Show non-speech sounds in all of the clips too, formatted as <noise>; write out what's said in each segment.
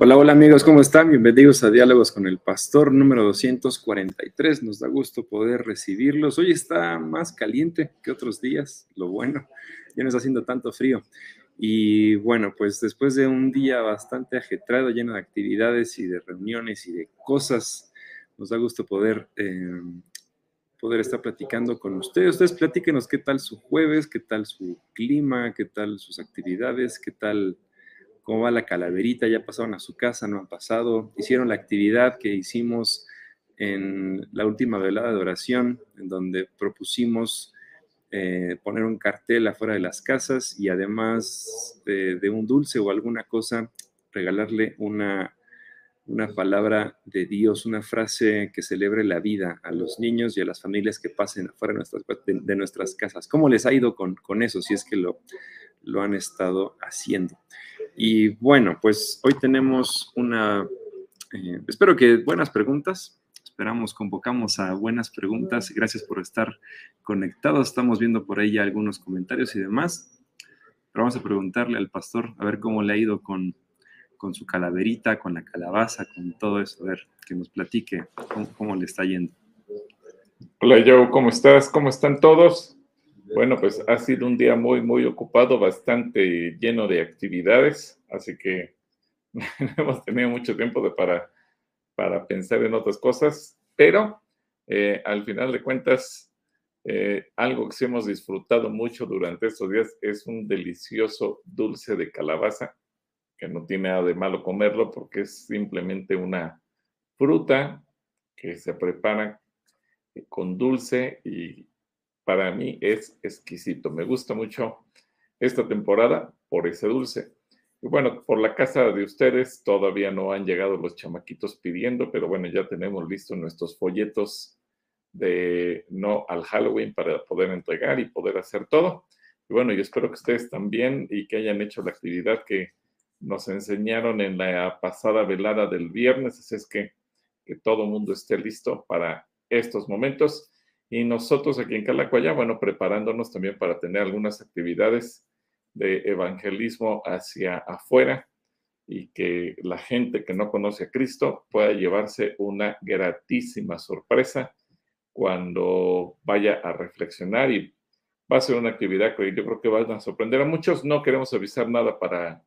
Hola, hola amigos, ¿cómo están? Bienvenidos a Diálogos con el Pastor número 243. Nos da gusto poder recibirlos. Hoy está más caliente que otros días, lo bueno, ya no está haciendo tanto frío. Y bueno, pues después de un día bastante ajetrado, lleno de actividades y de reuniones y de cosas, nos da gusto poder, eh, poder estar platicando con ustedes. Ustedes platíquenos qué tal su jueves, qué tal su clima, qué tal sus actividades, qué tal cómo va la calaverita, ya pasaron a su casa, no han pasado, hicieron la actividad que hicimos en la última velada de oración, en donde propusimos eh, poner un cartel afuera de las casas y además de, un dulce o alguna cosa, regalarle una, una palabra de Dios, una frase que celebre la vida a los niños y a las familias que pasen afuera de nuestras, de, nuestras casas. ¿Cómo les ha ido con, con eso, si es que lo, lo han estado haciendo? Y bueno, pues hoy tenemos una, eh, espero que buenas preguntas. Esperamos, convocamos a buenas preguntas. Gracias por estar conectados. Estamos viendo por ahí ya algunos comentarios y demás. Pero vamos a preguntarle al pastor a ver cómo le ha ido con, con su calaverita, con la calabaza, con todo eso. A ver, que nos platique cómo, cómo le está yendo. Hola Joe, ¿cómo estás? ¿Cómo están todos? Bueno, pues ha sido un día muy, muy ocupado, bastante lleno de actividades, así que <laughs> hemos tenido mucho tiempo para, para pensar en otras cosas, pero eh, al final de cuentas, eh, algo que sí hemos disfrutado mucho durante estos días es un delicioso dulce de calabaza, que no tiene nada de malo comerlo porque es simplemente una fruta que se prepara con dulce y para mí es exquisito. Me gusta mucho esta temporada por ese dulce. Y bueno, por la casa de ustedes todavía no han llegado los chamaquitos pidiendo, pero bueno, ya tenemos listos nuestros folletos de no al Halloween para poder entregar y poder hacer todo. Y bueno, yo espero que ustedes también y que hayan hecho la actividad que nos enseñaron en la pasada velada del viernes. Así es que que todo el mundo esté listo para estos momentos. Y nosotros aquí en Calacuaya, bueno, preparándonos también para tener algunas actividades de evangelismo hacia afuera y que la gente que no conoce a Cristo pueda llevarse una gratísima sorpresa cuando vaya a reflexionar y va a ser una actividad que yo creo que van a sorprender a muchos. No queremos avisar nada para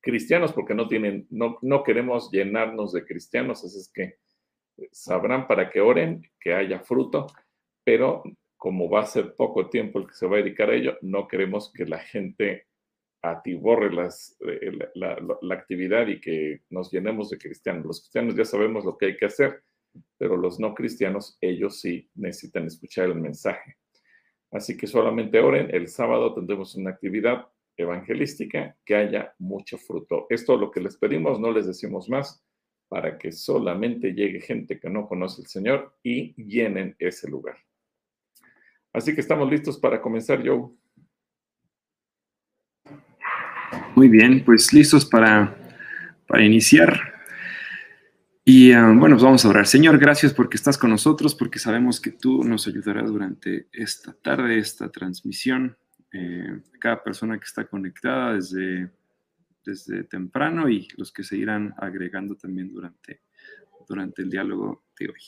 cristianos porque no tienen, no, no queremos llenarnos de cristianos, así es que sabrán para que oren, que haya fruto pero como va a ser poco tiempo el que se va a dedicar a ello, no queremos que la gente atiborre las, eh, la, actividad y que nos llenemos de cristianos. Los cristianos ya sabemos lo que hay que hacer, pero los no cristianos, ellos sí necesitan escuchar el mensaje. Así que solamente oren, el sábado tendremos una actividad evangelística que haya mucho fruto. Esto es lo que les pedimos, no les decimos más, para que solamente llegue gente que no conoce al Señor y llenen ese lugar. Así que estamos listos para comenzar, Joe. Muy bien, pues listos para, para iniciar. Y ah, bueno, pues vamos a orar. Señor, gracias porque estás con nosotros, porque sabemos que tú nos ayudarás durante esta tarde, esta transmisión. Eh, cada persona que está conectada desde, desde temprano y los que se irán agregando también durante, durante el diálogo de hoy.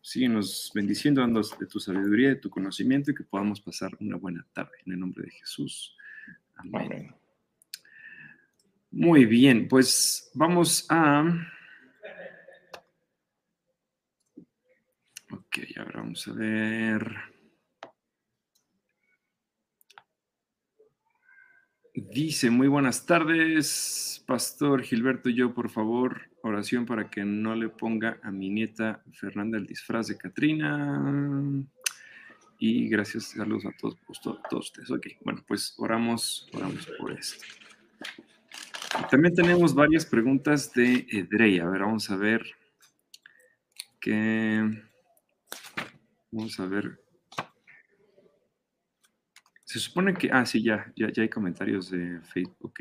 Síguenos bendiciendo, dando de tu sabiduría, de tu conocimiento y que podamos pasar una buena tarde. En el nombre de Jesús. Amén. Muy bien, pues vamos a... Ok, ahora vamos a ver. Dice, muy buenas tardes, Pastor Gilberto yo, por favor, oración para que no le ponga a mi nieta Fernanda el disfraz de Katrina. Y gracias, saludos a todos, pues, todos, ustedes. Ok, bueno, pues oramos, oramos por esto. También tenemos varias preguntas de Edrey. A ver, vamos a ver qué. Vamos a ver. Se supone que. Ah, sí, ya, ya, ya hay comentarios de Facebook. Ok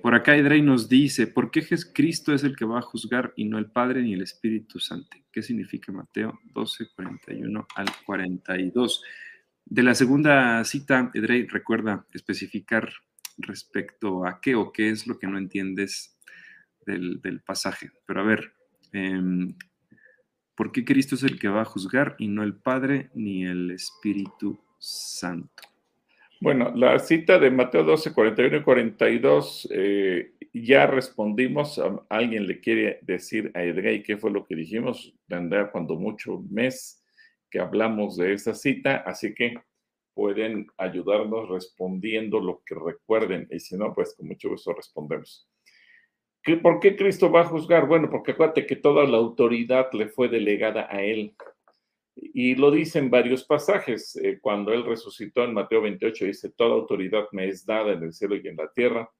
por acá Edrey nos dice, ¿por qué Cristo es el que va a juzgar y no el Padre ni el Espíritu Santo? ¿Qué significa Mateo 12, 41 al 42? De la segunda cita, Edrey recuerda especificar respecto a qué o qué es lo que no entiendes del, pasaje. Pero a ver, em, ¿por qué Cristo es el que va a juzgar y no el Padre ni el Espíritu Santo? Bueno, la cita de Mateo 12, 41 y 42, eh, ya respondimos. alguien le quiere decir a Edrey qué fue lo que dijimos. Tendrá cuando mucho mes que hablamos de esa cita, así que pueden ayudarnos respondiendo lo que recuerden. Y si no, pues con mucho gusto respondemos. ¿Por qué Cristo va a juzgar? Bueno, porque acuérdate que toda la autoridad le fue delegada a él. Y lo dice en varios pasajes. Eh, cuando él resucitó en Mateo 28, dice, toda autoridad me es dada en el cielo y en la tierra.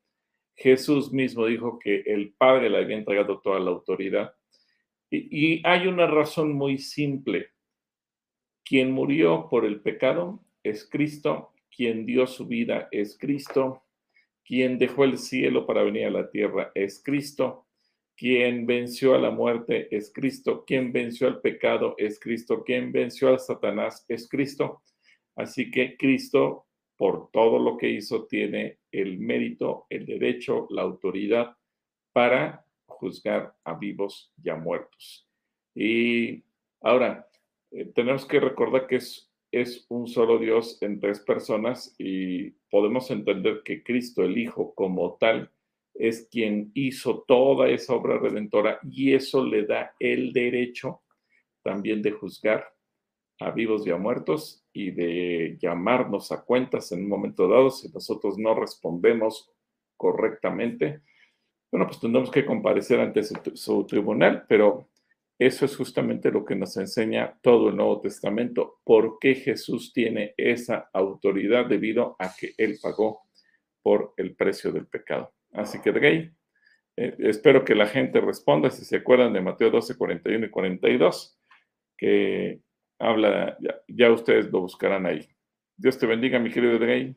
Jesús mismo dijo que el Padre le había entregado toda la autoridad. Y, y hay una razón muy simple. Quien murió por el pecado es Cristo, quien dio su vida es Cristo, quien dejó el cielo para venir a la tierra es Cristo, quien venció a la muerte es Cristo, quien venció al pecado es Cristo, quien venció a Satanás es Cristo. Así que Cristo, por todo lo que hizo, tiene el mérito, el derecho, la autoridad para juzgar a vivos y a muertos. Y ahora, eh, tenemos que recordar que es, es un solo Dios en tres personas y podemos entender que Cristo, el Hijo, como tal, es quien hizo toda esa obra redentora y eso le da el derecho también de juzgar a vivos y a muertos y de llamarnos a cuentas en un momento dado si nosotros no respondemos correctamente. Bueno, pues tendremos que comparecer ante su, tribunal, pero eso es justamente lo que nos enseña todo el Nuevo Testamento. ¿Por qué Jesús tiene esa autoridad debido a que Él pagó por el precio del pecado? Así que, Drey, eh, espero que la gente responda, si se acuerdan de Mateo 12, 41 y 42, que habla, ya, ustedes lo buscarán ahí. Dios te bendiga, mi querido Drey.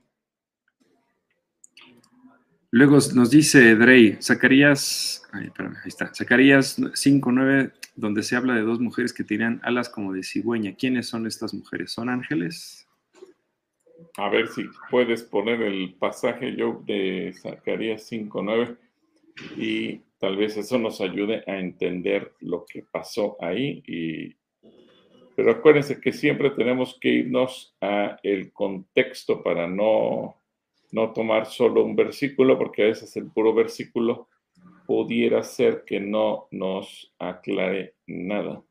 Luego nos dice Drey, Zacarías, ahí está, Zacarías 5.9, donde se habla de dos mujeres que tienen alas como de cigüeña. ¿Quiénes son estas mujeres? ¿Son ángeles? A ver si puedes poner el pasaje yo de Zacarías 5.9 y tal vez eso nos ayude a entender lo que pasó ahí. Pero acuérdense que siempre tenemos que irnos a el contexto para no, no tomar solo un versículo, porque a veces el puro versículo pudiera ser que no nos aclare nada.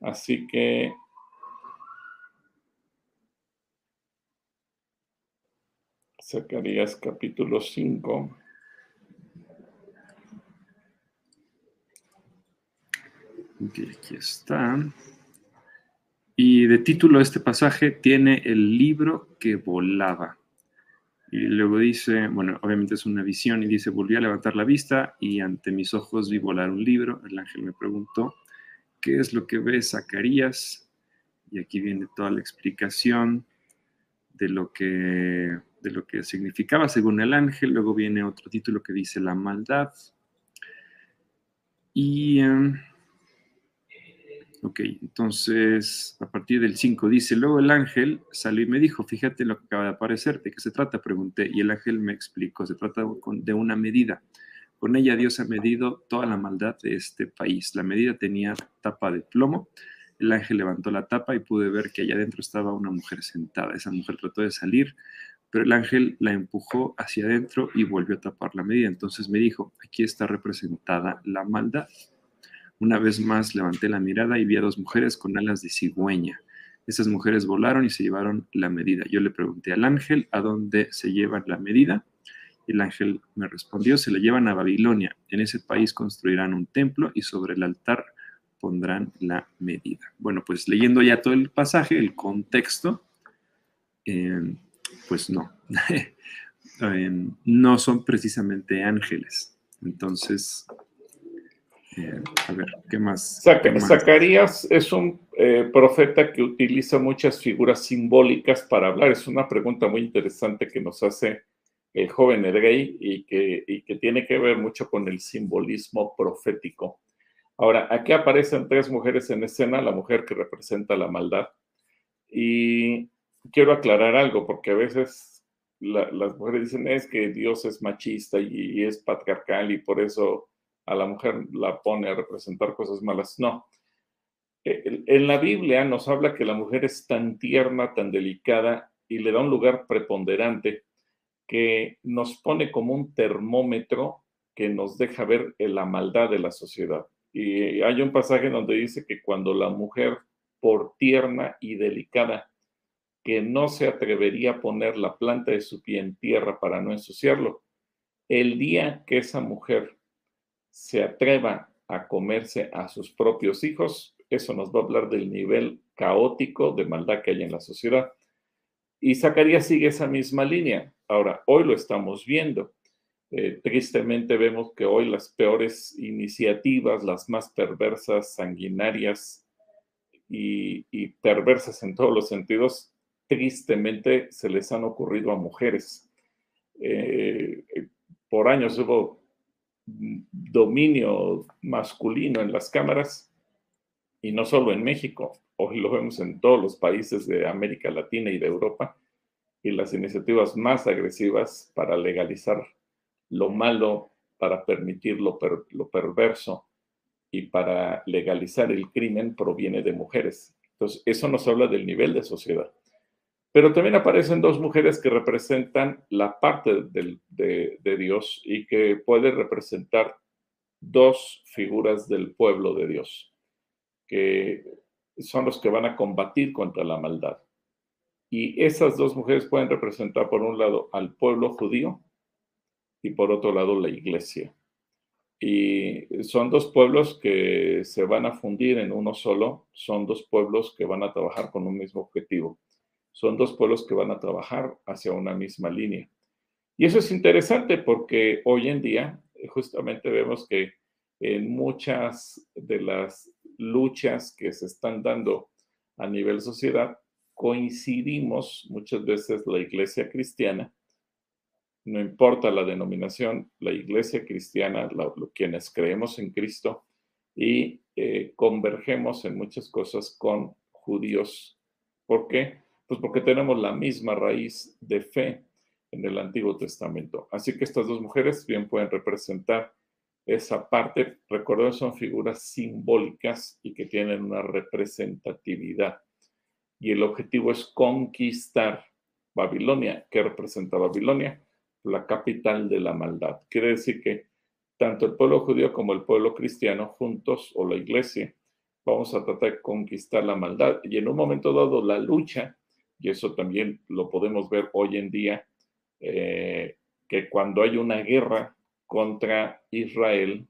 Así que Zacarías capítulo 5. aquí está. Y de título este pasaje tiene el libro que volaba. Y luego dice, bueno, obviamente es una visión y dice, volví a levantar la vista y ante mis ojos vi volar un libro. El ángel me preguntó, ¿qué es lo que ve Zacarías? Y aquí viene toda la explicación de lo que de lo que significaba según el ángel. Luego viene otro título que dice la maldad. Y, em, ok, entonces a partir del 5 dice, luego el ángel salió y me dijo, fíjate lo que acaba de aparecer, ¿de qué se trata? Pregunté y el ángel me explicó, se trata de una medida. Con ella Dios ha medido toda la maldad de este país. La medida tenía tapa de plomo. El ángel levantó la tapa y pude ver que allá adentro estaba una mujer sentada. Esa mujer trató de salir, pero el ángel la empujó hacia adentro y volvió a tapar la medida. Entonces me dijo, aquí está representada la maldad. Una vez más levanté la mirada y vi a dos mujeres con alas de cigüeña. Esas mujeres volaron y se llevaron la medida. Yo le pregunté al ángel a dónde se llevan la medida. El ángel me respondió, se la llevan a Babilonia. En ese país construirán un templo y sobre el altar pondrán la medida. Bueno, pues leyendo ya todo el pasaje, el contexto, eh, pues no, <laughs> em, no son precisamente ángeles. Entonces, eh, a ver, ¿qué más? Zacarías es un eh, profeta que utiliza muchas figuras simbólicas para hablar. Es una pregunta muy interesante que nos hace el joven Edrey y que, y que tiene que ver mucho con el simbolismo profético. Ahora, aquí aparecen tres mujeres en escena, la mujer que representa la maldad. Y quiero aclarar algo, porque a veces las mujeres dicen es que Dios es machista y, es patriarcal y por eso a la mujer la pone a representar cosas malas. No. E, en la Biblia nos habla que la mujer es tan tierna, tan delicada y le da un lugar preponderante que nos pone como un termómetro que nos deja ver la maldad de la sociedad. Y hay un pasaje donde dice que cuando la mujer, por tierna y delicada, que no se atrevería a poner la planta de su pie en tierra para no ensuciarlo, el día que esa mujer se atreva a comerse a sus propios hijos, eso nos va a hablar del nivel caótico de maldad que hay en la sociedad. Y Zacarías sigue esa misma línea. Ahora, hoy lo estamos viendo. Eh, tristemente vemos que hoy las peores iniciativas, las más perversas, sanguinarias y, perversas en todos los sentidos, tristemente se les han ocurrido a mujeres. Eh, por años hubo dominio masculino en las cámaras y no solo en México, hoy lo vemos en todos los países de América Latina y de Europa, y las iniciativas más agresivas para legalizar lo malo, para permitir lo, perverso y para legalizar el crimen proviene de mujeres. Entonces, eso nos habla del nivel de sociedad. Pero también aparecen dos mujeres que representan la parte de, de, Dios y que pueden representar dos figuras del pueblo de Dios, que son los que van a combatir contra la maldad. Y esas dos mujeres pueden representar, por un lado, al pueblo judío y por otro lado, la iglesia. Y son dos pueblos que se van a fundir en uno solo, son dos pueblos que van a trabajar con un mismo objetivo, son dos pueblos que van a trabajar hacia una misma línea. Y eso es interesante porque hoy en día justamente vemos que en muchas de las luchas que se están dando a nivel sociedad, coincidimos muchas veces la iglesia cristiana, no importa la denominación, la iglesia cristiana, quienes creemos en Cristo y eh, convergemos en muchas cosas con judíos. ¿Por qué? Pues porque tenemos la misma raíz de fe en el Antiguo Testamento. Así que estas dos mujeres bien pueden representar esa parte, recuerden, son figuras simbólicas y que tienen una representatividad. Y el objetivo es conquistar Babilonia. ¿Qué representa Babilonia? La capital de la maldad. Quiere decir que tanto el pueblo judío como el pueblo cristiano juntos, o la iglesia, vamos a tratar de conquistar la maldad. Y en un momento dado, la lucha, y eso también lo podemos ver hoy en día, eh, que cuando hay una guerra contra Israel,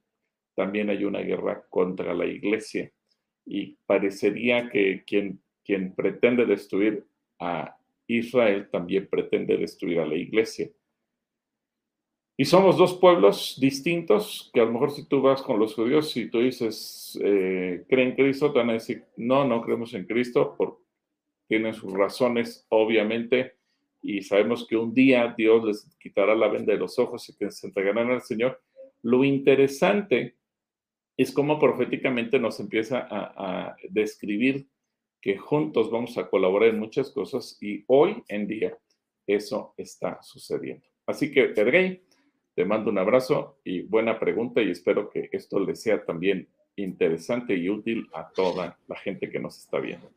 también hay una guerra contra la iglesia. Y parecería que quien, quien pretende destruir a Israel también pretende destruir a la iglesia. Y somos dos pueblos distintos, que a lo mejor si tú vas con los judíos, si tú dices, eh, ¿creen en Cristo? Te van a decir, no, no creemos en Cristo, porque tienen sus razones, obviamente, y sabemos que un día Dios les quitará la venda de los ojos y que se entregarán al Señor. Lo interesante es cómo proféticamente nos empieza a, describir que juntos vamos a colaborar en muchas cosas y hoy en día eso está sucediendo. Así que, Pedrey, te mando un abrazo y buena pregunta y espero que esto le sea también interesante y útil a toda la gente que nos está viendo.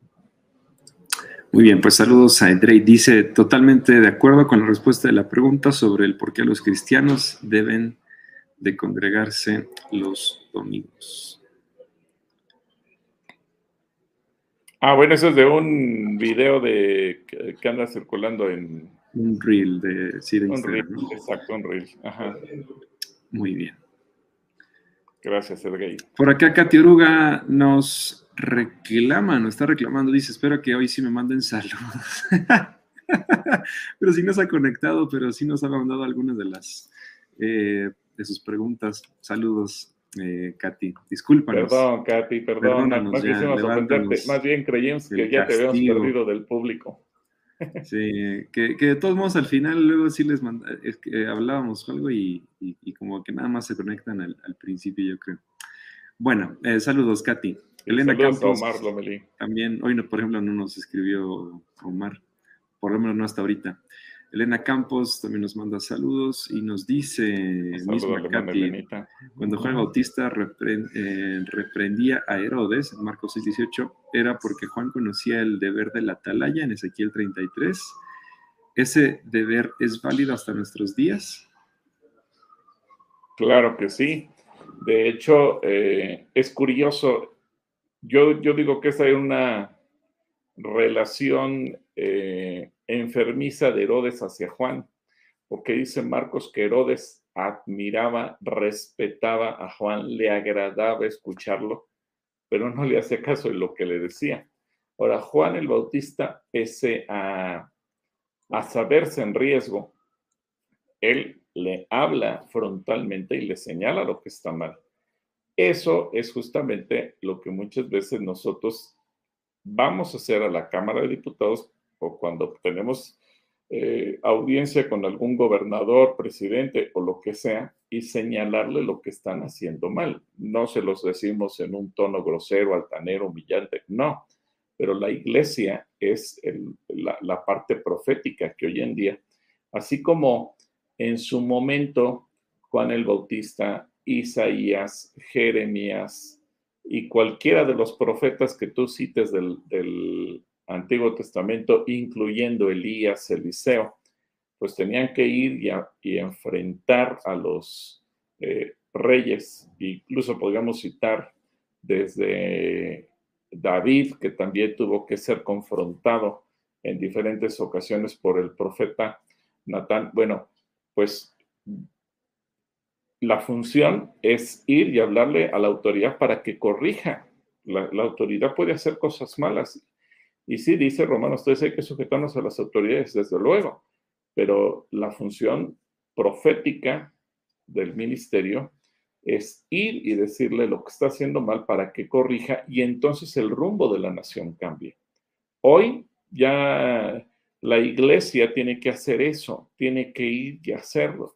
Muy bien, pues saludos a Edrey. Dice totalmente de acuerdo con la respuesta de la pregunta sobre el por qué los cristianos deben de congregarse los domingos. Ah, bueno, eso es de un video de que anda circulando en un reel de sí, Un reel, exacto, un reel. Ajá. Muy bien. Gracias, Edgay. Por acá Katy Oruga nos reclama, nos está reclamando, dice, espero que hoy sí me manden saludos. <laughs> pero sí nos ha conectado, pero sí nos ha mandado algunas de las eh, de sus preguntas. Saludos, eh, Katy. Discúlpanos. Perdón, Katy, perdón. Más, Más bien creíamos que ya te habíamos perdido del público. Sí, que, de todos modos al final luego sí les es que hablábamos algo y, como que nada más se conectan al, principio, yo creo. Bueno, eh, saludos, Katy. Elena Campos. Omar También, hoy, no, por ejemplo, no nos escribió Omar, por lo menos no hasta ahorita. Elena Campos también nos manda saludos y nos dice, misma Katy, cuando Juan Bautista eh, reprendía a Herodes en Marcos 6:18, era porque Juan conocía el deber de la atalaya en Ezequiel 33. ¿Ese deber es válido hasta nuestros días? Claro que sí. De hecho, eh, es curioso. Yo, yo digo que esa es una relación eh, enfermiza de Herodes hacia Juan, porque dice Marcos que Herodes admiraba, respetaba a Juan, le agradaba escucharlo, pero no le hacía caso de lo que le decía. Ahora, Juan el Bautista, ese a, a saberse en riesgo, él le habla frontalmente y le señala lo que está mal. Eso es justamente lo que muchas veces nosotros vamos a hacer a la Cámara de Diputados o cuando tenemos eh, audiencia con algún gobernador, presidente o lo que sea, y señalarle lo que están haciendo mal. No se los decimos en un tono grosero, altanero, humillante, no. Pero la iglesia es la, parte profética que hoy en día, así como en su momento Juan el Bautista, Isaías, Jeremías y cualquiera de los profetas que tú cites del Antiguo Testamento, incluyendo Elías, Eliseo, pues tenían que ir y, enfrentar a los eh, reyes. Incluso podríamos citar desde David, que también tuvo que ser confrontado en diferentes ocasiones por el profeta Natán. Bueno, pues la función es ir y hablarle a la autoridad para que corrija. la autoridad puede hacer cosas malas y sí, dice Romanos 13, hay que sujetarnos a las autoridades, desde luego, pero la función profética del ministerio es ir y decirle lo que está haciendo mal para que corrija y entonces el rumbo de la nación cambie. Hoy ya la iglesia tiene que hacer eso, tiene que ir y hacerlo.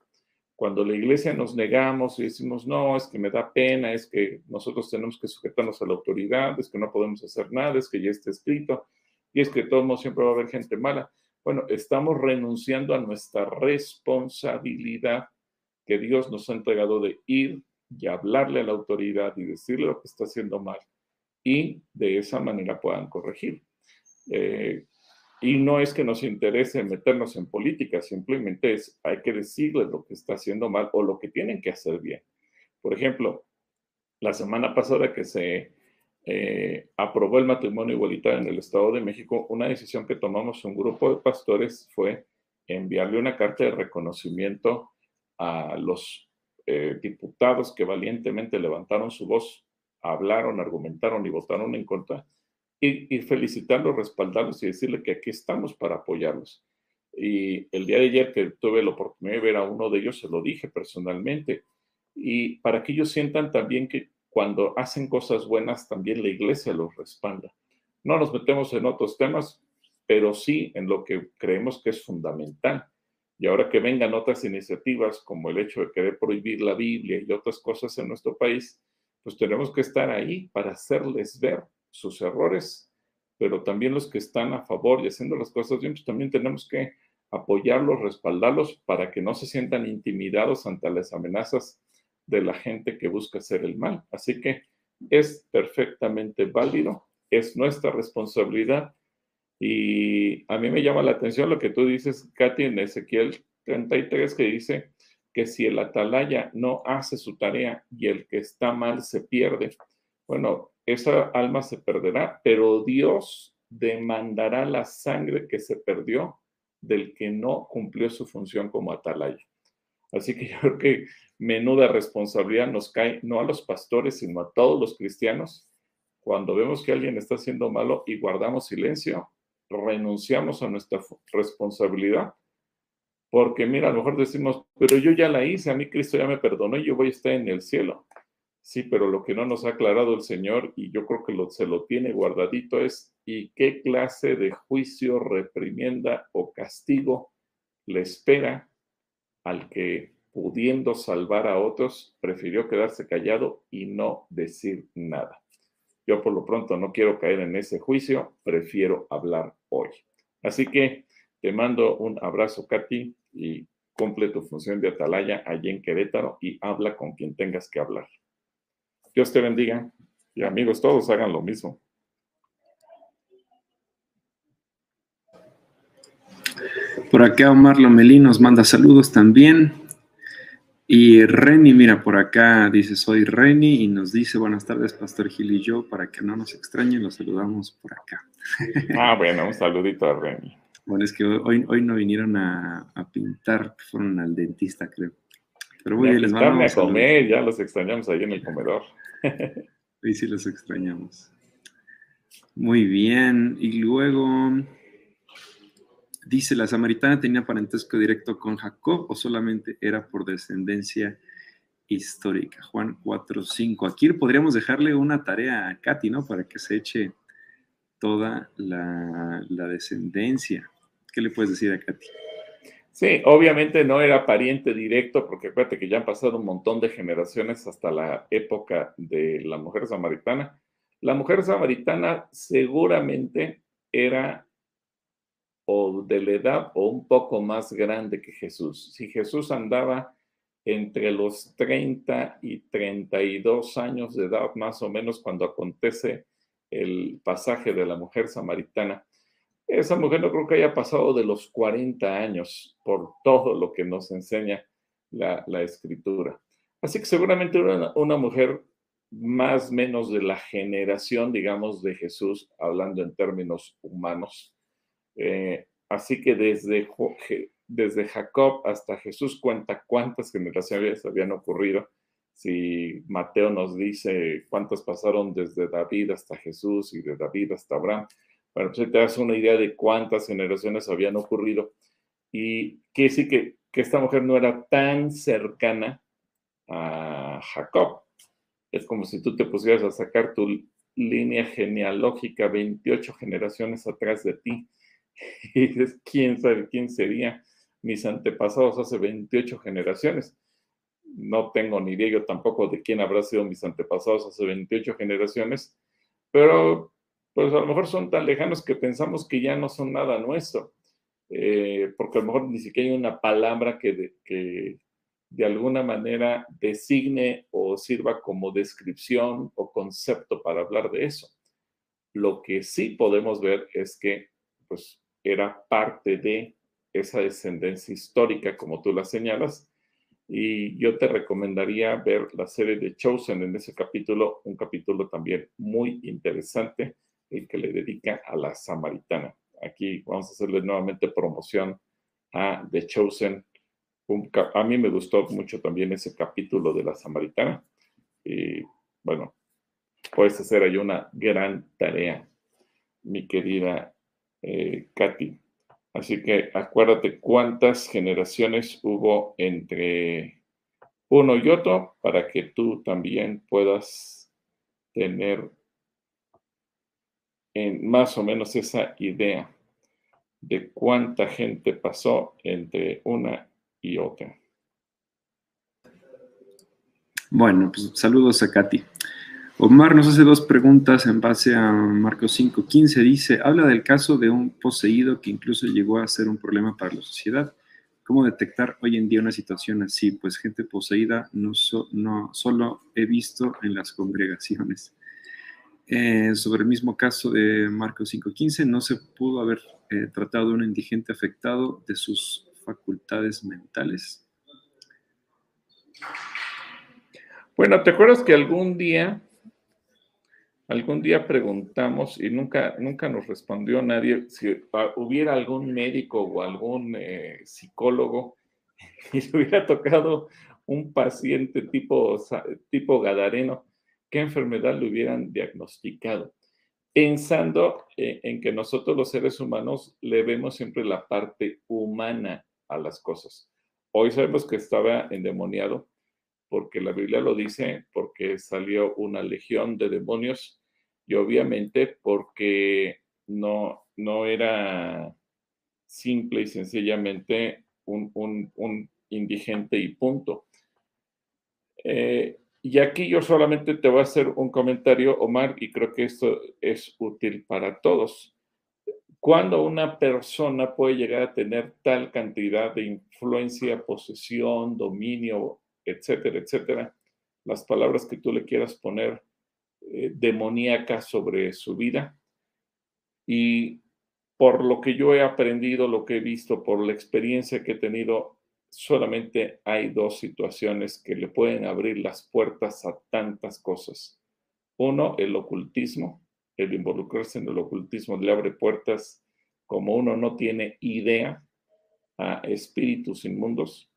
Cuando la iglesia nos negamos y decimos, no, es que me da pena, es que nosotros tenemos que sujetarnos a la autoridad, es que no podemos hacer nada, es que ya está escrito, y es que todos siempre va a haber gente mala. Bueno, estamos renunciando a nuestra responsabilidad que Dios nos ha entregado de ir y hablarle a la autoridad y decirle lo que está haciendo mal y de esa manera puedan corregir. Eh, y no es que nos interese meternos en política, simplemente es hay que decirle lo que está haciendo mal o lo que tienen que hacer bien. Por ejemplo, la semana pasada que se eh, aprobó el matrimonio igualitario en el Estado de México, una decisión que tomamos un grupo de pastores fue enviarle una carta de reconocimiento a los eh, diputados que valientemente levantaron su voz, hablaron, argumentaron y votaron en contra, y, y felicitarlos, respaldarlos y decirle que aquí estamos para apoyarlos. Y el día de ayer que tuve la oportunidad de ver a uno de ellos, se lo dije personalmente, y para que ellos sientan también que cuando hacen cosas buenas, también la iglesia los respalda. No nos metemos en otros temas, pero sí en lo que creemos que es fundamental. Y ahora que vengan otras iniciativas como el hecho de querer prohibir la Biblia y otras cosas en nuestro país, pues tenemos que estar ahí para hacerles ver sus errores, pero también los que están a favor y haciendo las cosas bien, pues también tenemos que apoyarlos, respaldarlos para que no se sientan intimidados ante las amenazas de la gente que busca hacer el mal. Así que es perfectamente válido, es nuestra responsabilidad. Y a mí me llama la atención lo que tú dices, Katy, en Ezequiel 33, que dice que si el atalaya no hace su tarea y el que está mal se pierde, bueno, esa alma se perderá, pero Dios demandará la sangre que se perdió del que no cumplió su función como atalaya. Así que yo creo que menuda responsabilidad nos cae no a los pastores, sino a todos los cristianos. Cuando vemos que alguien está haciendo malo y guardamos silencio, renunciamos a nuestra responsabilidad. Porque mira, a lo mejor decimos, pero yo ya la hice, a mí Cristo ya me perdonó y yo voy a estar en el cielo. Sí, pero lo que no nos ha aclarado el Señor, y yo creo que se lo tiene guardadito, es ¿y qué clase de juicio, reprimienda o castigo le espera al que pudiendo salvar a otros, prefirió quedarse callado y no decir nada. Yo por lo pronto no quiero caer en ese juicio, prefiero hablar hoy. Así que Te mando un abrazo, Katy, y cumple tu función de atalaya allí en Querétaro y habla con quien tengas que hablar. Dios te bendiga y amigos, todos hagan lo mismo. Por acá Omar Lomelí nos manda saludos también. Y Reni, mira, por acá dice, soy Reni y nos dice, buenas tardes, Pastor Gil y yo, para que no nos extrañen, los saludamos por acá. <laughs> Ah, bueno, un saludito a Reni. Bueno, es que hoy, hoy no vinieron a, pintar, fueron al dentista, creo. Pero voy les a comer, ya los extrañamos ahí en el comedor. <laughs> Sí, sí los extrañamos. Muy bien, y luego dice, ¿la samaritana tenía parentesco directo con Jacob o solamente era por descendencia histórica? Juan 4.5. Aquí podríamos dejarle una tarea a Katy, ¿no? Para que se eche toda la, la descendencia. ¿Qué le puedes decir a Katy? Sí, obviamente no era pariente directo, porque acuérdate que ya han pasado un montón de generaciones hasta la época de la mujer samaritana. La mujer samaritana seguramente era o de la edad o un poco más grande que Jesús. Si Jesús andaba entre los 30 y 32 años de edad, más o menos, cuando acontece el pasaje de la mujer samaritana, esa mujer no creo que haya pasado de los 40 años por todo lo que nos enseña la, escritura. Así que seguramente era una, mujer más o menos de la generación, digamos, de Jesús, hablando en términos humanos. Eh, así que desde, Jacob hasta Jesús cuenta cuántas generaciones habían ocurrido. Si Mateo nos dice cuántas pasaron desde David hasta Jesús y de David hasta Abraham, bueno, pues te das una idea de cuántas generaciones habían ocurrido y que sí que, que esta mujer no era tan cercana a Jacob. Es como si tú te pusieras a sacar tu línea genealógica 28 generaciones atrás de ti <laughs> y dices, ¿quién sabe quién sería mis antepasados hace 28 generaciones? No tengo ni idea yo tampoco de quién habrá sido mis antepasados hace 28 generaciones, pero pues a lo mejor son tan lejanos que pensamos que ya no son nada nuestro, eh, porque a lo mejor ni siquiera hay una palabra que de, que de alguna manera designe o sirva como descripción o concepto para hablar de eso. Lo que sí podemos ver es que pues era parte de esa descendencia histórica, como tú la señalas, y yo te recomendaría ver la serie de Chosen en ese capítulo, un capítulo también muy interesante el que le dedica a la samaritana. Aquí vamos a hacerle nuevamente promoción a The Chosen. a mí me gustó mucho también ese capítulo de la samaritana. Y bueno, puedes hacer ahí una gran tarea, mi querida eh, Katy. Así que acuérdate cuántas generaciones hubo entre uno y otro para que tú también puedas tener en más o menos esa idea de cuánta gente pasó entre una y otra. Bueno, pues saludos a Katy. Omar nos hace dos preguntas en base a Marcos 5.15. Dice, habla del caso de un poseído que incluso llegó a ser un problema para la sociedad. ¿Cómo detectar hoy en día una situación así? Pues gente poseída no, solo he visto en las congregaciones. Eh, sobre el mismo caso de Marcos 5.15, no se pudo haber eh, tratado de un indigente afectado de sus facultades mentales. Bueno, ¿te acuerdas que algún día, algún día preguntamos y nunca, nunca nos respondió nadie si hubiera algún médico o algún eh, psicólogo <laughs> y le hubiera tocado un paciente tipo, tipo gadareno? qué enfermedad le hubieran diagnosticado, pensando eh, en que nosotros los seres humanos le vemos siempre la parte humana a las cosas. Hoy sabemos que estaba endemoniado porque la Biblia lo dice, porque salió una legión de demonios y obviamente porque no, no era simple y sencillamente un, un indigente y punto. Eh, y aquí yo solamente te voy a hacer un comentario, Omar, y creo que esto es útil para todos. cuando una persona puede llegar a tener tal cantidad de influencia, posesión, dominio, etcétera, etcétera, las palabras que tú le quieras poner eh, demoníacas sobre su vida. Y por lo que yo he aprendido, lo que he visto, por la experiencia que he tenido, solamente hay dos situaciones que le pueden abrir las puertas a tantas cosas. Uno, el ocultismo, el involucrarse en el ocultismo le abre puertas como uno no tiene idea a espíritus inmundos.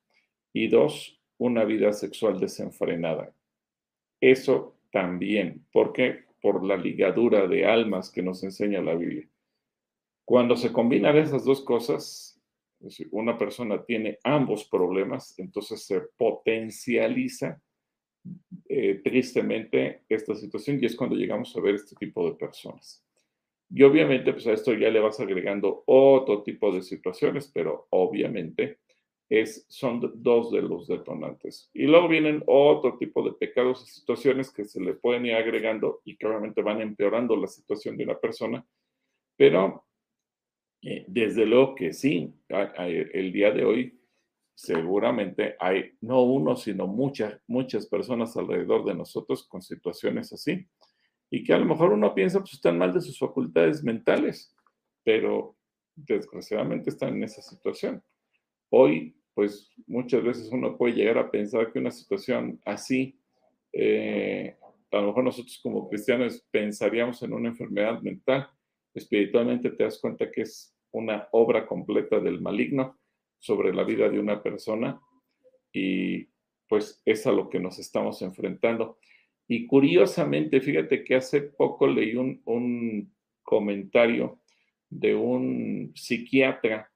Y dos, una vida sexual desenfrenada. Eso también, porque por la ligadura de almas que nos enseña la Biblia. Cuando se combinan esas dos cosas, una persona tiene ambos problemas, entonces se potencializa eh, tristemente esta situación y es cuando llegamos a ver este tipo de personas. Y obviamente, pues a esto ya le vas agregando otro tipo de situaciones, pero obviamente son dos de los detonantes. Y luego vienen otro tipo de pecados y situaciones que se le pueden ir agregando y que obviamente van empeorando la situación de una persona, pero eh, desde luego que sí, el día de hoy seguramente hay no uno, sino muchas, muchas personas alrededor de nosotros con situaciones así y que a lo mejor uno piensa, pues están mal de sus facultades mentales, pero desgraciadamente están en esa situación. Hoy, pues muchas veces uno puede llegar a pensar que una situación así, eh, a lo mejor nosotros como cristianos pensaríamos en una enfermedad mental, espiritualmente te das cuenta que es una obra completa del maligno sobre la vida de una persona y pues es a lo que nos estamos enfrentando. Y curiosamente, fíjate que hace poco leí un, comentario de un psiquiatra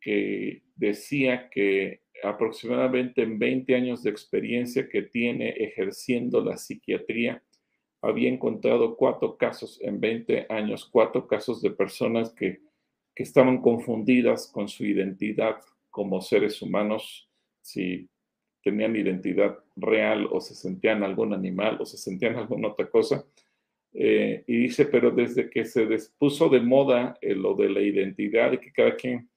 que decía que aproximadamente en 20 años de experiencia que tiene ejerciendo la psiquiatría, había encontrado cuatro casos en 20 años, cuatro casos de personas que, que estaban confundidas con su identidad como seres humanos, si tenían identidad real o se sentían algún animal o se sentían <laughs> alguna otra cosa. Eh, y dice, pero desde que se puso de moda eh, lo de la identidad y que cada quien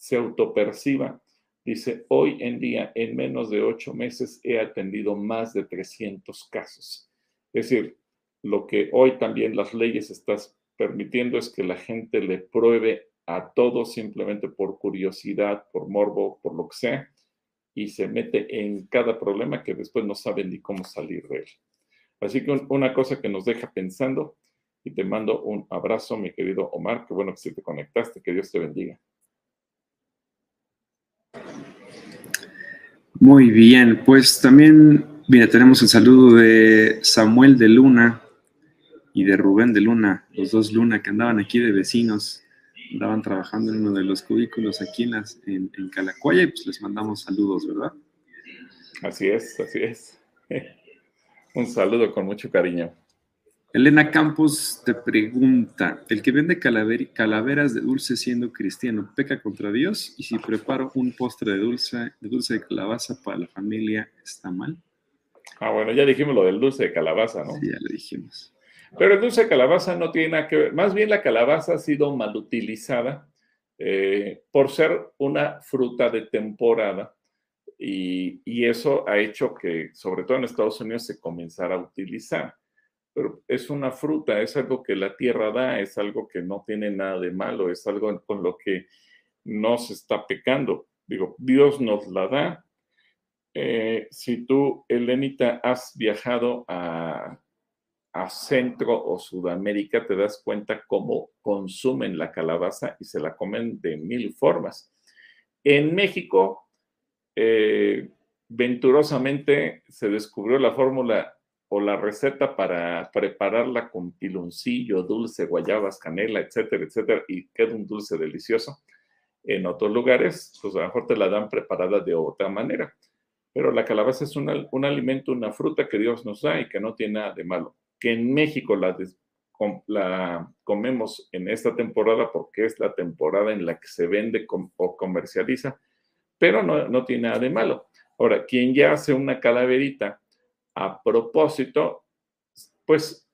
se autoperciba, dice, hoy en día, en menos de ocho meses, he atendido más de 300 casos. Es decir, lo que hoy también las leyes están permitiendo es que la gente le pruebe a todo simplemente por curiosidad, por morbo, por lo que sea, y se mete en cada problema que después no saben ni cómo salir de él. Así que una cosa que nos deja pensando y te mando un abrazo, mi querido Omar, qué bueno que sí te conectaste, que Dios te bendiga. Muy bien, pues también, mira, tenemos el saludo de Samuel de Luna y de Rubén de Luna, los dos Luna que andaban aquí de vecinos andaban trabajando en uno de los cubículos aquí en, las, en, Calacuaya y pues les mandamos saludos, ¿verdad? Así es, así es. <laughs> Un saludo con mucho cariño. Elena Campos te pregunta, ¿el que vende calaveras de dulce siendo cristiano peca contra Dios? Y si preparo un postre de dulce, de dulce de calabaza para la familia, ¿está mal? Ah, bueno, ya dijimos lo del dulce de calabaza, ¿no? Sí, ya lo dijimos. Pero el dulce de calabaza no tiene nada que ver. Más bien la calabaza ha sido mal utilizada eh, por ser una fruta de temporada y, y, eso ha hecho que, sobre todo en Estados Unidos, se comenzara a utilizar. Pero es una fruta, es algo que la tierra da, es algo que no tiene nada de malo, es algo con lo que no se está pecando. Digo, Dios nos la da. Eh, si tú, Elenita, has viajado a a Centro o Sudamérica, te das cuenta cómo consumen la calabaza y se la comen de mil formas. En México, eh, venturosamente se descubrió la fórmula o la receta para prepararla con piloncillo, dulce, guayabas, canela, etcétera, etcétera, y queda un dulce delicioso. En otros lugares, pues a lo mejor te la dan preparada de otra manera. Pero la calabaza es un alimento, una fruta que Dios nos da y que no tiene nada de malo que en México la, la comemos en esta temporada porque es la temporada en la que se vende o comercializa, pero no, no tiene nada de malo. Ahora, quien ya hace una calaverita a propósito, pues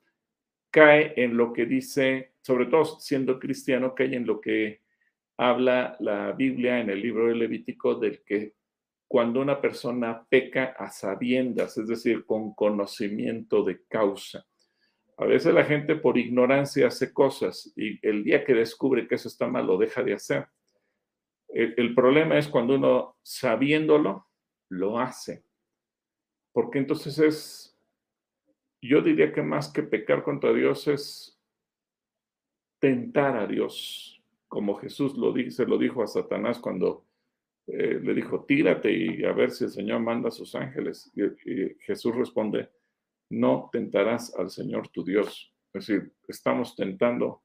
cae en lo que dice, sobre todo siendo cristiano, cae en lo que habla la Biblia en el libro de Levítico del que cuando una persona peca a sabiendas, es decir, con conocimiento de causa. A veces la gente por ignorancia hace cosas y el día que descubre que eso está mal lo deja de hacer. El, problema es cuando uno sabiéndolo lo hace. Porque entonces es, yo diría que más que pecar contra Dios es tentar a Dios, como Jesús lo dice, lo dijo a Satanás cuando eh, le dijo, tírate y a ver si el Señor manda a sus ángeles. y Jesús responde, no tentarás al Señor tu Dios. Es decir, estamos tentando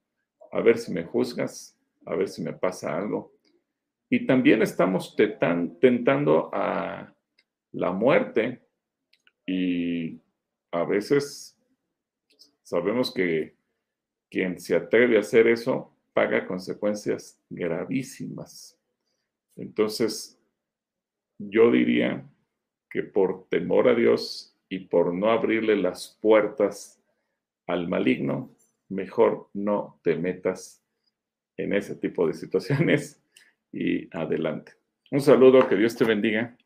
a ver si me juzgas, a ver si me pasa algo. Y también estamos tentando a la muerte y a veces sabemos que quien se atreve a hacer eso paga consecuencias gravísimas. Entonces, yo diría que por temor a Dios y por no abrirle las puertas al maligno, mejor no te metas en ese tipo de situaciones y adelante. Un saludo, que Dios te bendiga.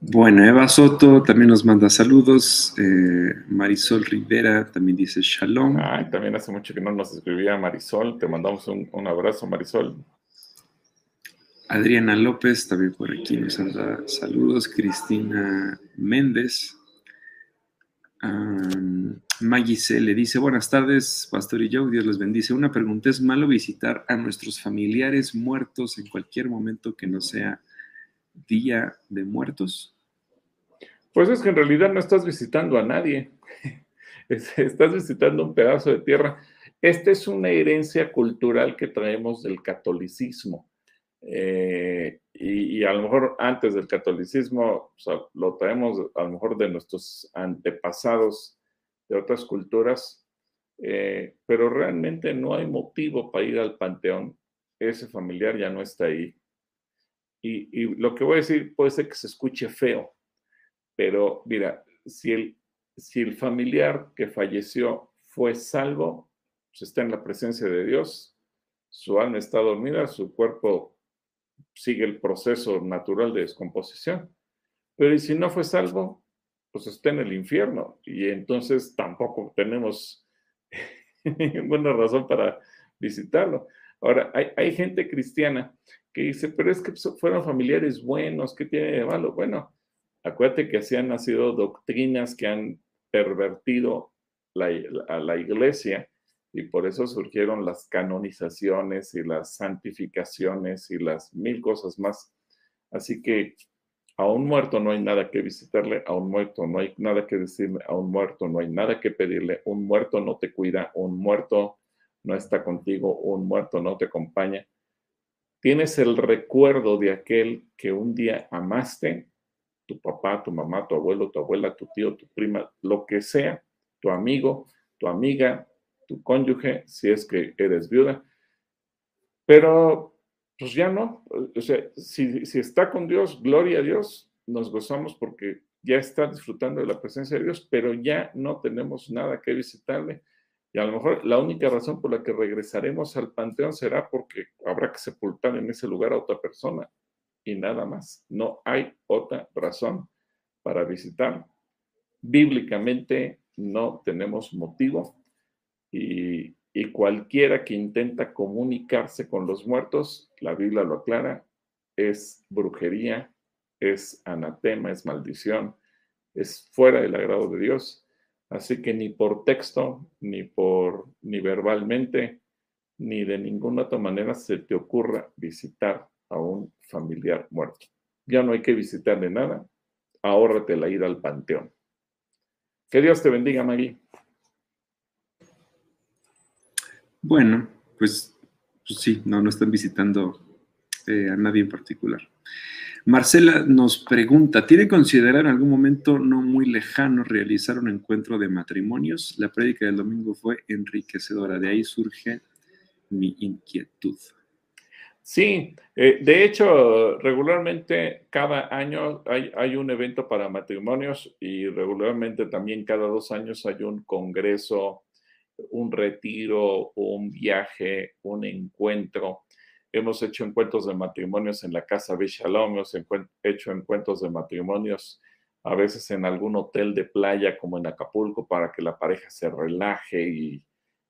Bueno, Eva Soto también nos manda saludos. Eh, Marisol Rivera también dice shalom. Ay, también hace mucho que no nos escribía Marisol. Te mandamos un, un abrazo, Marisol. Adriana López, también por aquí nos da saludos. Cristina Méndez. Maggie C. le dice, buenas tardes, Pastor y Joe, Dios les bendice. Una pregunta, ¿es malo visitar a nuestros familiares muertos en cualquier momento que no sea día de muertos? Pues es que en realidad no estás visitando a nadie, <laughs> estás visitando un pedazo de tierra. Esta es una herencia cultural que traemos del catolicismo. Eh, y, a lo mejor antes del catolicismo lo traemos a lo mejor de nuestros antepasados de otras culturas, eh, pero realmente no hay motivo para ir al panteón. Ese familiar ya no está ahí. Y, lo que voy a decir puede ser que se escuche feo, pero mira, si el, si el familiar que falleció fue salvo, pues está en la presencia de Dios, su alma está dormida, su cuerpo sigue el proceso natural de descomposición. Pero si no fue salvo, pues está en el infierno y entonces tampoco tenemos <laughs> ninguna razón para visitarlo. Ahora, hay, gente cristiana que dice, pero es que fueron familiares buenos, ¿qué tiene de malo? Bueno, acuérdate que así han nacido doctrinas que han pervertido a la iglesia y por eso surgieron las canonizaciones y las santificaciones y las mil cosas más. Así que a un muerto no hay nada que visitarle, a un muerto no hay nada que decirle, a un muerto no hay nada que pedirle, un muerto no te cuida, un muerto no está contigo, un muerto no te acompaña. Tienes el recuerdo de aquel que un día amaste, tu papá, tu mamá, tu abuelo, tu abuela, tu tío, tu prima, lo que sea, tu amigo, tu amiga, tu cónyuge, si es que eres viuda. Pero, pues ya no. O sea, si, si está con Dios, gloria a Dios, nos gozamos porque ya está disfrutando de la presencia de Dios, pero ya no tenemos nada que visitarle. Y a lo mejor la única razón por la que regresaremos al panteón será porque habrá que sepultar en ese lugar a otra persona y nada más. No hay otra razón para visitar. Bíblicamente no tenemos motivo y, cualquiera que intenta comunicarse con los muertos, la Biblia lo aclara, es brujería, es anatema, es maldición, es fuera del agrado de Dios. Así que ni por texto, ni por ni verbalmente, ni de ninguna otra manera se te ocurra visitar a un familiar muerto. Ya no hay que visitarle nada, ahórrate la ida al panteón. Que Dios te bendiga, María. Bueno, pues, pues, sí, no, no están visitando eh, a nadie en particular. Marcela nos pregunta, ¿tiene considerar en algún momento no muy lejano realizar un encuentro de matrimonios? La prédica del domingo fue enriquecedora, de ahí surge mi inquietud. Sí, eh, de hecho, regularmente cada año hay, hay, un evento para matrimonios y regularmente también cada dos años hay un congreso, un retiro, un viaje, un encuentro. Hemos hecho encuentros de matrimonios en la casa Shalom, hemos hecho encuentros de matrimonios a veces en algún hotel de playa como en Acapulco para que la pareja se relaje y,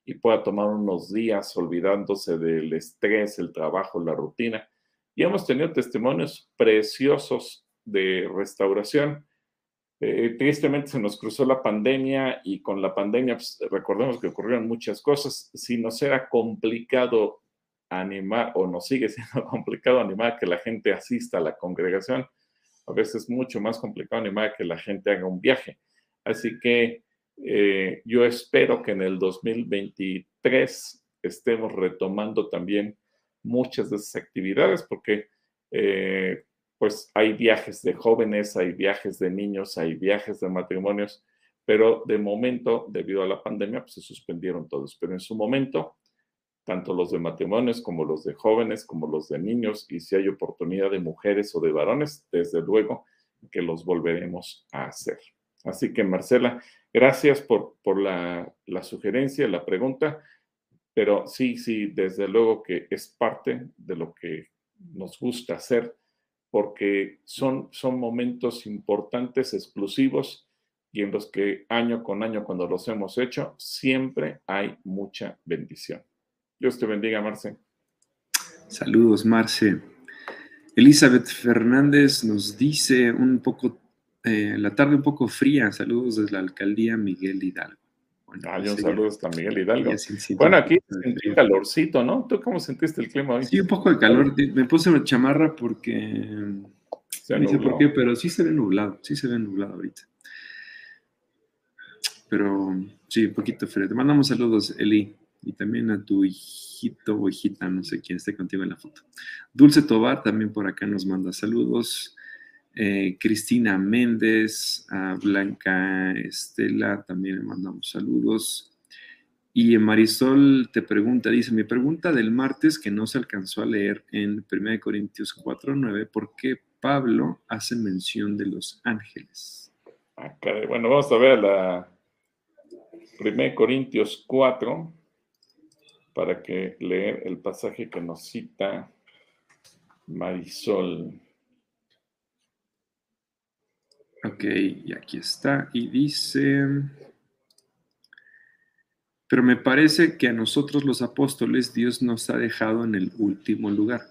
y pueda tomar unos días olvidándose del estrés, el trabajo, la rutina. Y hemos tenido testimonios preciosos de restauración. Eh, tristemente se nos cruzó la pandemia y con la pandemia pues, recordemos que ocurrieron muchas cosas. Si nos era complicado animar o nos sigue <laughs> siendo complicado animar que la gente asista a la congregación, a veces es mucho más complicado animar que la gente haga un viaje. Así que eh, yo espero que en el 2023 estemos retomando también muchas de esas actividades porque eh, pues hay viajes de jóvenes, hay viajes de niños, hay viajes de matrimonios, pero de momento, debido a la pandemia, pues se suspendieron todos. Pero en su momento, tanto los de matrimonios como los de jóvenes, como los de niños, y si hay oportunidad de mujeres o de varones, desde luego que los volveremos a hacer. Así que, Marcela, gracias por, por la, la, sugerencia, la pregunta, pero sí, sí, desde luego que es parte de lo que nos gusta hacer, porque son, son momentos importantes, exclusivos, y en los que año con año, cuando los hemos hecho, siempre hay mucha bendición. Dios te bendiga, Marce. Saludos, Marce. Elizabeth Fernández nos dice un poco eh, la tarde un poco fría. Saludos desde la alcaldía Miguel Hidalgo. Bueno, ah, un saludo hasta Miguel Hidalgo. Bueno, aquí sentí calorcito, ¿no? ¿Tú cómo sentiste el clima hoy? Sí, un poco de calor. Me puse una chamarra porque. no sé por qué, pero sí se ve nublado. Sí se ve nublado ahorita. Pero sí, un poquito frío. Te mandamos saludos, Eli. Y también a tu hijito o hijita, no sé quién esté contigo en la foto. Dulce Tobar también por acá nos manda saludos. Eh, Cristina Méndez, a Blanca Estela, también le mandamos saludos. Y Marisol te pregunta, dice, mi pregunta del martes que no se alcanzó a leer en 1 Corintios 4.9, ¿por qué Pablo hace mención de los ángeles? Ah, bueno, vamos a ver la 1 Corintios 4 para que leer el pasaje que nos cita Marisol. Ok, y aquí está. Y dice, pero me parece que a nosotros los apóstoles Dios nos ha dejado en el último lugar.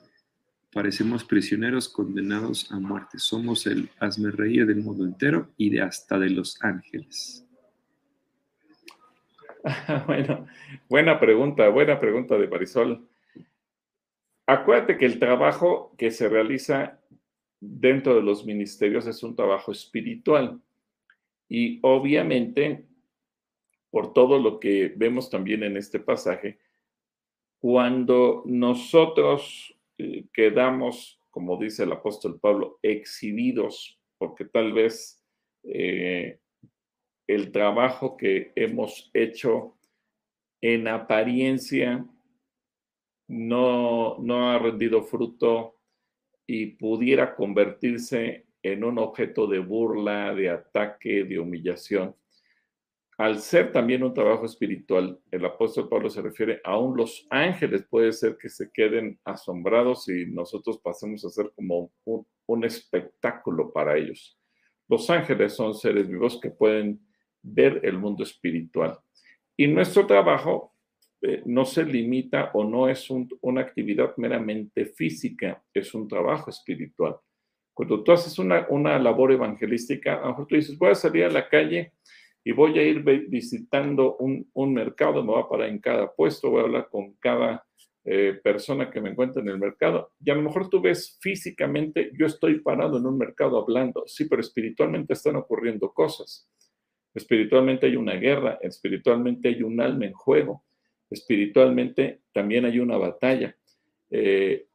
Parecemos prisioneros condenados a muerte. Somos el hazme reír del mundo entero y de hasta de los ángeles. <laughs> bueno, buena pregunta, buena pregunta de Marisol. Acuérdate que el trabajo que se realiza dentro de los ministerios es un trabajo espiritual. Y obviamente, por todo lo que vemos también en este pasaje, cuando nosotros eh, quedamos, como dice el apóstol Pablo, exhibidos, porque tal vez eh, el trabajo que hemos hecho en apariencia no, no ha rendido fruto y pudiera convertirse en un objeto de burla, de ataque, de humillación. Al ser también un trabajo espiritual, el apóstol Pablo se refiere, aún los ángeles puede ser que se queden asombrados y nosotros pasemos a ser como un, un espectáculo para ellos. Los ángeles son seres vivos que pueden ver el mundo espiritual. Y nuestro trabajo eh, no se limita o no es una actividad meramente física, es un trabajo espiritual. Cuando tú haces una, una labor evangelística, a lo mejor tú dices, voy a salir a la calle y voy a ir visitando un, un mercado, me voy a parar en cada puesto, voy a hablar con cada eh, persona que me encuentra en el mercado. Y a lo mejor tú ves físicamente, yo estoy parado en un mercado hablando, sí, pero espiritualmente están ocurriendo cosas. Espiritualmente hay una guerra, espiritualmente hay un alma en juego espiritualmente también hay una batalla. Eh,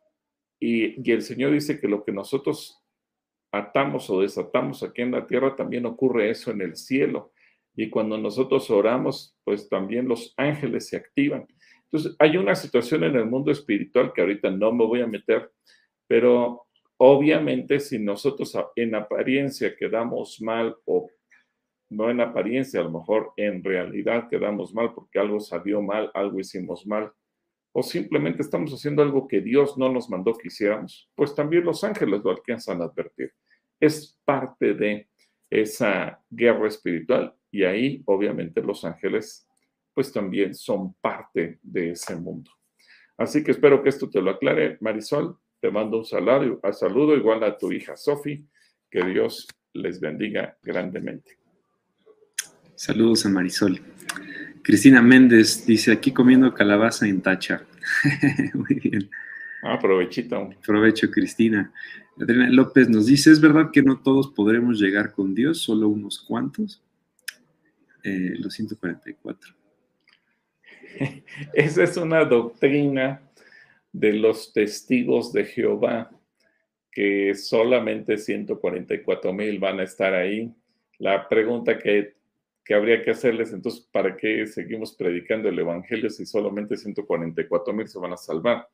y, el Señor dice que lo que nosotros atamos o desatamos aquí en la tierra, también ocurre eso en el cielo. Y cuando nosotros oramos, pues también los ángeles se activan. Entonces, hay una situación en el mundo espiritual que ahorita no me voy a meter, pero obviamente si nosotros en apariencia quedamos mal o no en apariencia, a lo mejor en realidad quedamos mal porque algo salió mal, algo hicimos mal, o simplemente estamos haciendo algo que Dios no nos mandó que hiciéramos, pues también los ángeles lo alcanzan a advertir. Es parte de esa guerra espiritual y ahí obviamente los ángeles pues también son parte de ese mundo. Así que espero que esto te lo aclare, Marisol. Te mando un saludo, a saludo igual a tu hija Sofi. Que Dios les bendiga grandemente. Saludos a Marisol. Cristina Méndez dice, aquí comiendo calabaza en tacha. <laughs> Muy bien. Ah, provechito. Provecho, Cristina. Adriana López nos dice, ¿es verdad que no todos podremos llegar con Dios, solo unos cuantos? Eh, los 144. <laughs> Esa es una doctrina de los testigos de Jehová, que solamente 144 mil van a estar ahí. La pregunta que que habría que hacerles, entonces, ¿para qué seguimos predicando el Evangelio si solamente 144 mil se van a salvar?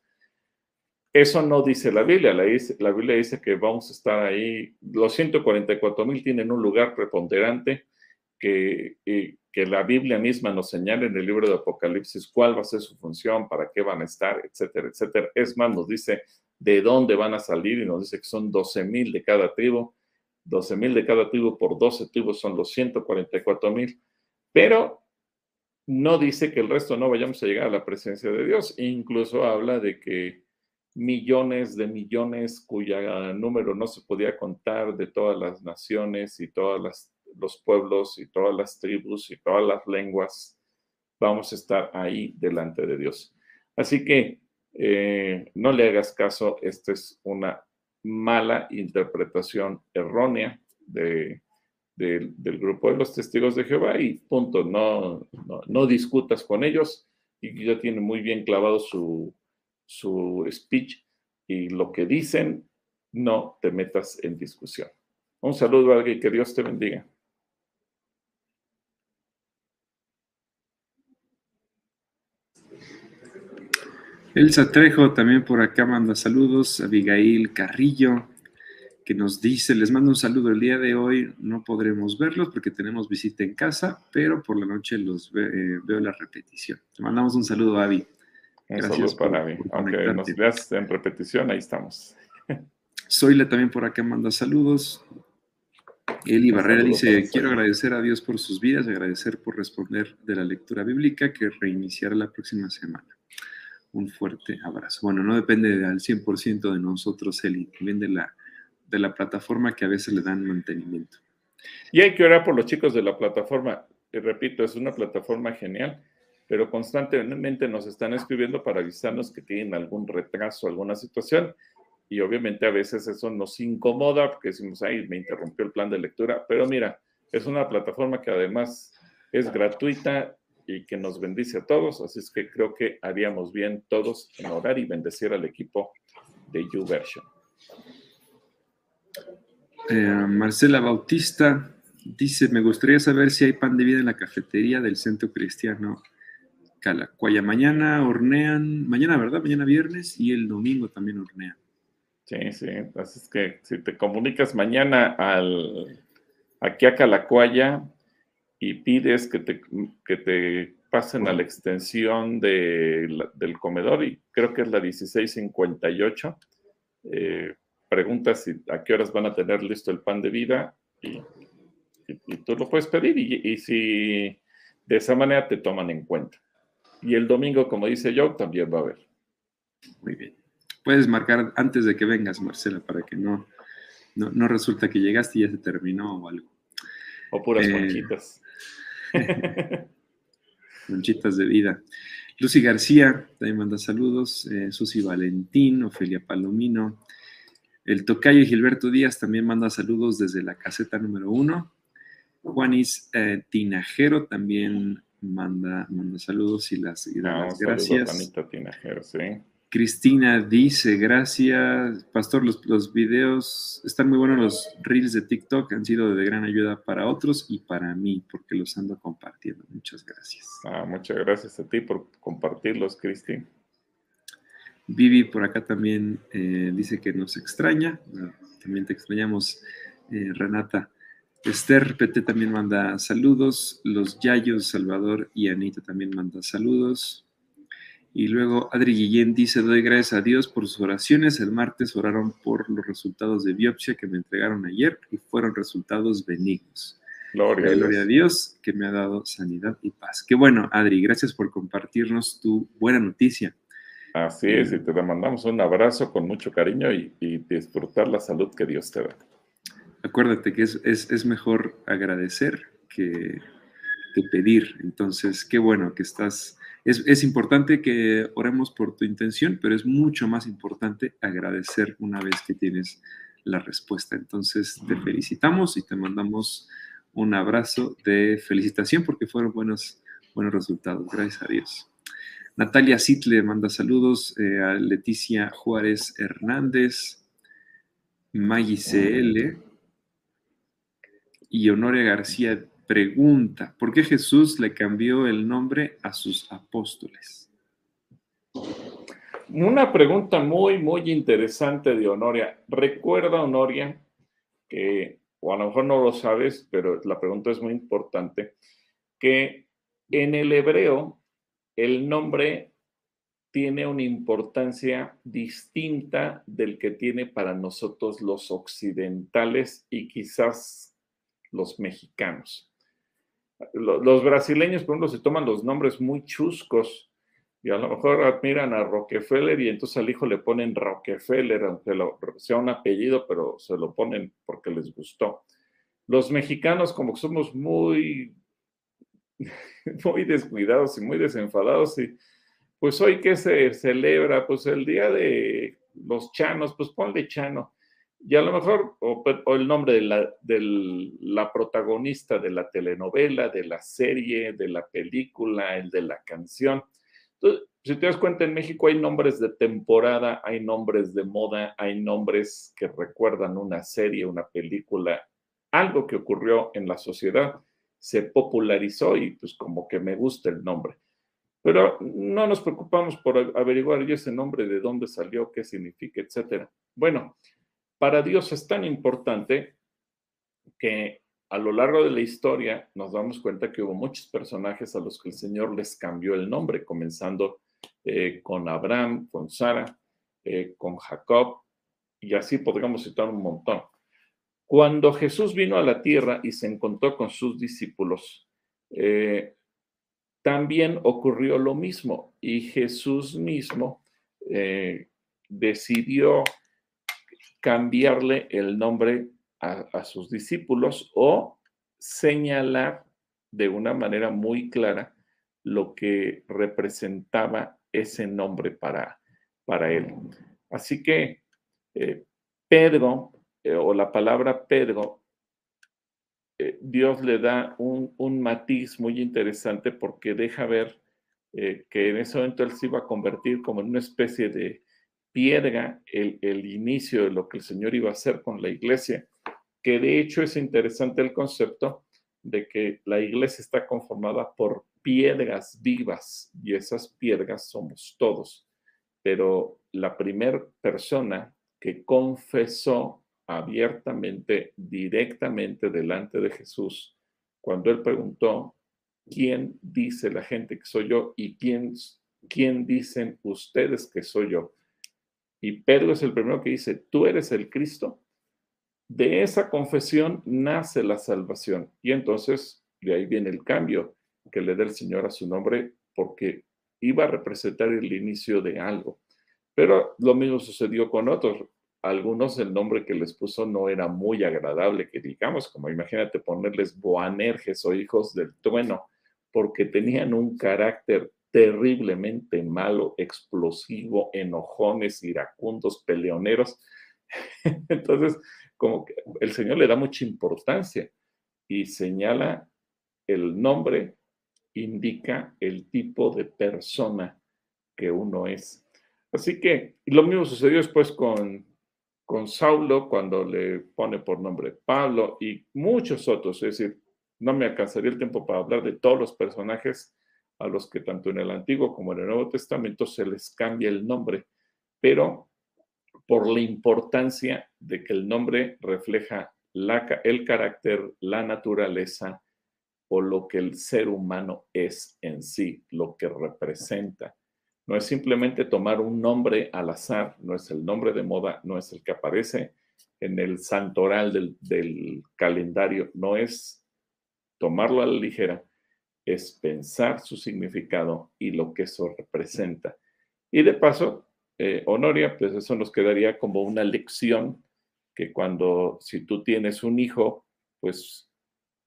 Eso no dice la Biblia. La, Biblia dice que vamos a estar ahí, los 144 mil tienen un lugar preponderante que, que la Biblia misma nos señala en el libro de Apocalipsis cuál va a ser su función, para qué van a estar, etcétera, etcétera. Es más, nos dice de dónde van a salir y nos dice que son 12 mil de cada tribu 12 mil de cada tribu por 12 tribus son los 144 mil, pero no dice que el resto no vayamos a llegar a la presencia de Dios. Incluso habla de que millones de millones cuya número no se podía contar de todas las naciones y todos los pueblos y todas las tribus y todas las lenguas, vamos a estar ahí delante de Dios. Así que eh, no le hagas caso, esta es una mala interpretación errónea de, del grupo de los testigos de Jehová y punto, no, no, discutas con ellos y ya tienen muy bien clavado su, su speech y lo que dicen, no te metas en discusión. Un saludo a alguien que Dios te bendiga. Elsa Trejo también por acá manda saludos. Abigail Carrillo, que nos dice, les mando un saludo el día de hoy. No podremos verlos porque tenemos visita en casa, pero por la noche los eh, veo la repetición. Te mandamos un saludo, Avi. Un saludo para Avi. Aunque nos veas en repetición, ahí estamos. <laughs> Zoila también por acá manda saludos. Eli Barrera dice, quiero agradecer a Dios por sus vidas, agradecer por responder de la lectura bíblica que reiniciará la próxima semana un fuerte abrazo. Bueno, no depende al 100% de nosotros, Eli, también de la, de la plataforma que a veces le dan mantenimiento. Y hay que orar por los chicos de la plataforma. Y repito, es una plataforma genial, pero constantemente nos están escribiendo para avisarnos que tienen algún retraso, alguna situación. Y obviamente a veces eso nos incomoda porque decimos, ay, me interrumpió el plan de lectura. Pero mira, es una plataforma que además es gratuita y que nos bendice a todos. Así es que creo que haríamos bien todos en orar y bendecir al equipo de YouVersion. Eh, Marcela Bautista dice, me gustaría saber si hay pan de vida en la cafetería del Centro Cristiano Calacuaya. Mañana hornean, mañana, ¿verdad? Mañana viernes y el domingo también hornean. Sí, sí. Así es que si te comunicas mañana al, aquí a Calacuaya, y pides que te, que te pasen a la extensión del comedor, y creo que es la 1658, eh, preguntas si, a qué horas van a tener listo el pan de vida y, tú lo puedes pedir y, si de esa manera te toman en cuenta. Y el domingo, como dice yo, también va a haber. Muy bien. Puedes marcar antes de que vengas, Marcela, para que no, no, no resulta que llegaste y ya se terminó o algo. O puras eh, conchitas. <laughs> Manchitas de vida. Lucy García también manda saludos. Eh, Susi Valentín, Ofelia Palomino. El tocayo Gilberto Díaz también manda saludos desde la caseta número uno. Juanis eh, Tinajero también manda, manda saludos y las, y ah, gracias. Tinajero, sí. Cristina dice, gracias, Pastor, los, los, videos están muy buenos, los reels de TikTok han sido de gran ayuda para otros y para mí, porque los ando compartiendo. Muchas gracias. Ah, muchas gracias a ti por compartirlos, Cristina. Vivi por acá también eh, dice que nos extraña, también te extrañamos, eh, Renata. Esther PT también manda saludos, los Yayos, Salvador y Anita también manda saludos. Y luego Adri Guillén dice, doy gracias a Dios por sus oraciones. El martes oraron por los resultados de biopsia que me entregaron ayer y fueron resultados benignos. Gloria, Gloria a Dios que me ha dado sanidad y paz. Qué bueno, Adri, gracias por compartirnos tu buena noticia. Así es, y te mandamos un abrazo con mucho cariño y, disfrutar la salud que Dios te da. Acuérdate que es, es mejor agradecer que, que pedir. Entonces, qué bueno que estás es, importante que oremos por tu intención, pero es mucho más importante agradecer una vez que tienes la respuesta. Entonces, te felicitamos y te mandamos un abrazo de felicitación porque fueron buenos, buenos resultados. Gracias a Dios. Natalia Sitle manda saludos eh, a Leticia Juárez Hernández, Maggie CL y Honoria García pregunta, ¿por qué Jesús le cambió el nombre a sus apóstoles? Una pregunta muy, muy interesante de Honoria. Recuerda, Honoria, que, o a lo mejor no lo sabes, pero la pregunta es muy importante, que en el hebreo el nombre tiene una importancia distinta del que tiene para nosotros los occidentales y quizás los mexicanos los brasileños, por ejemplo, se toman los nombres muy chuscos y a lo mejor admiran a Rockefeller y entonces al hijo le ponen Rockefeller, aunque sea un apellido, pero se lo ponen porque les gustó. Los mexicanos, como que somos muy, <laughs> muy descuidados y muy desenfadados, y pues hoy que se celebra, pues el día de los chanos, pues ponle chano. Y a lo mejor, o, el nombre de la, de la, protagonista de la telenovela, de la serie, de la película, el de la canción. Entonces, si te das cuenta, en México hay nombres de temporada, hay nombres de moda, hay nombres que recuerdan una serie, una película, algo que ocurrió en la sociedad, se popularizó y pues como que me gusta el nombre. Pero no nos preocupamos por averiguar ese nombre, de dónde salió, qué significa, etcétera. Bueno, para Dios es tan importante que a lo largo de la historia nos damos cuenta que hubo muchos personajes a los que el Señor les cambió el nombre, comenzando eh, con Abraham, con Sara, eh, con Jacob, y así podríamos citar un montón. Cuando Jesús vino a la tierra y se encontró con sus discípulos, eh, también ocurrió lo mismo y Jesús mismo decidió cambiarle el nombre a, sus discípulos o señalar de una manera muy clara lo que representaba ese nombre para, para él. Así que eh, Pedro, eh, o la palabra Pedro, eh, Dios le da un, un, matiz muy interesante porque deja ver que en ese momento él se iba a convertir como en una especie de, piedra el, el, inicio de lo que el Señor iba a hacer con la iglesia, que de hecho es interesante el concepto de que la iglesia está conformada por piedras vivas y esas piedras somos todos. Pero la primera persona que confesó abiertamente, directamente delante de Jesús, cuando él preguntó, ¿quién dice la gente que soy yo y quién, quién dicen ustedes que soy yo? Y Pedro es el primero que dice, tú eres el Cristo, de esa confesión nace la salvación. Y entonces de ahí viene el cambio que le da el Señor a su nombre, porque iba a representar el inicio de algo. Pero lo mismo sucedió con otros. Algunos el nombre que les puso no era muy agradable, que digamos, como imagínate ponerles Boanerges o hijos del trueno, porque tenían un carácter terriblemente malo, explosivo, enojones, iracundos, peleoneros. <laughs> Entonces, como que el Señor le da mucha importancia y señala el nombre, indica el tipo de persona que uno es. Así que lo mismo sucedió después con, con Saulo cuando le pone por nombre Pablo y muchos otros. Es decir, no me alcanzaría el tiempo para hablar de todos los personajes a los que tanto en el Antiguo como en el Nuevo Testamento se les cambia el nombre, pero por la importancia de que el nombre refleja el carácter, la naturaleza o lo que el ser humano es en sí, lo que representa. No es simplemente tomar un nombre al azar, no es el nombre de moda, no es el que aparece en el santoral del, calendario, no es tomarlo a la ligera, es pensar su significado y lo que eso representa. Y de paso, eh, Honoria, pues eso nos quedaría como una lección que cuando, si tú tienes un hijo, pues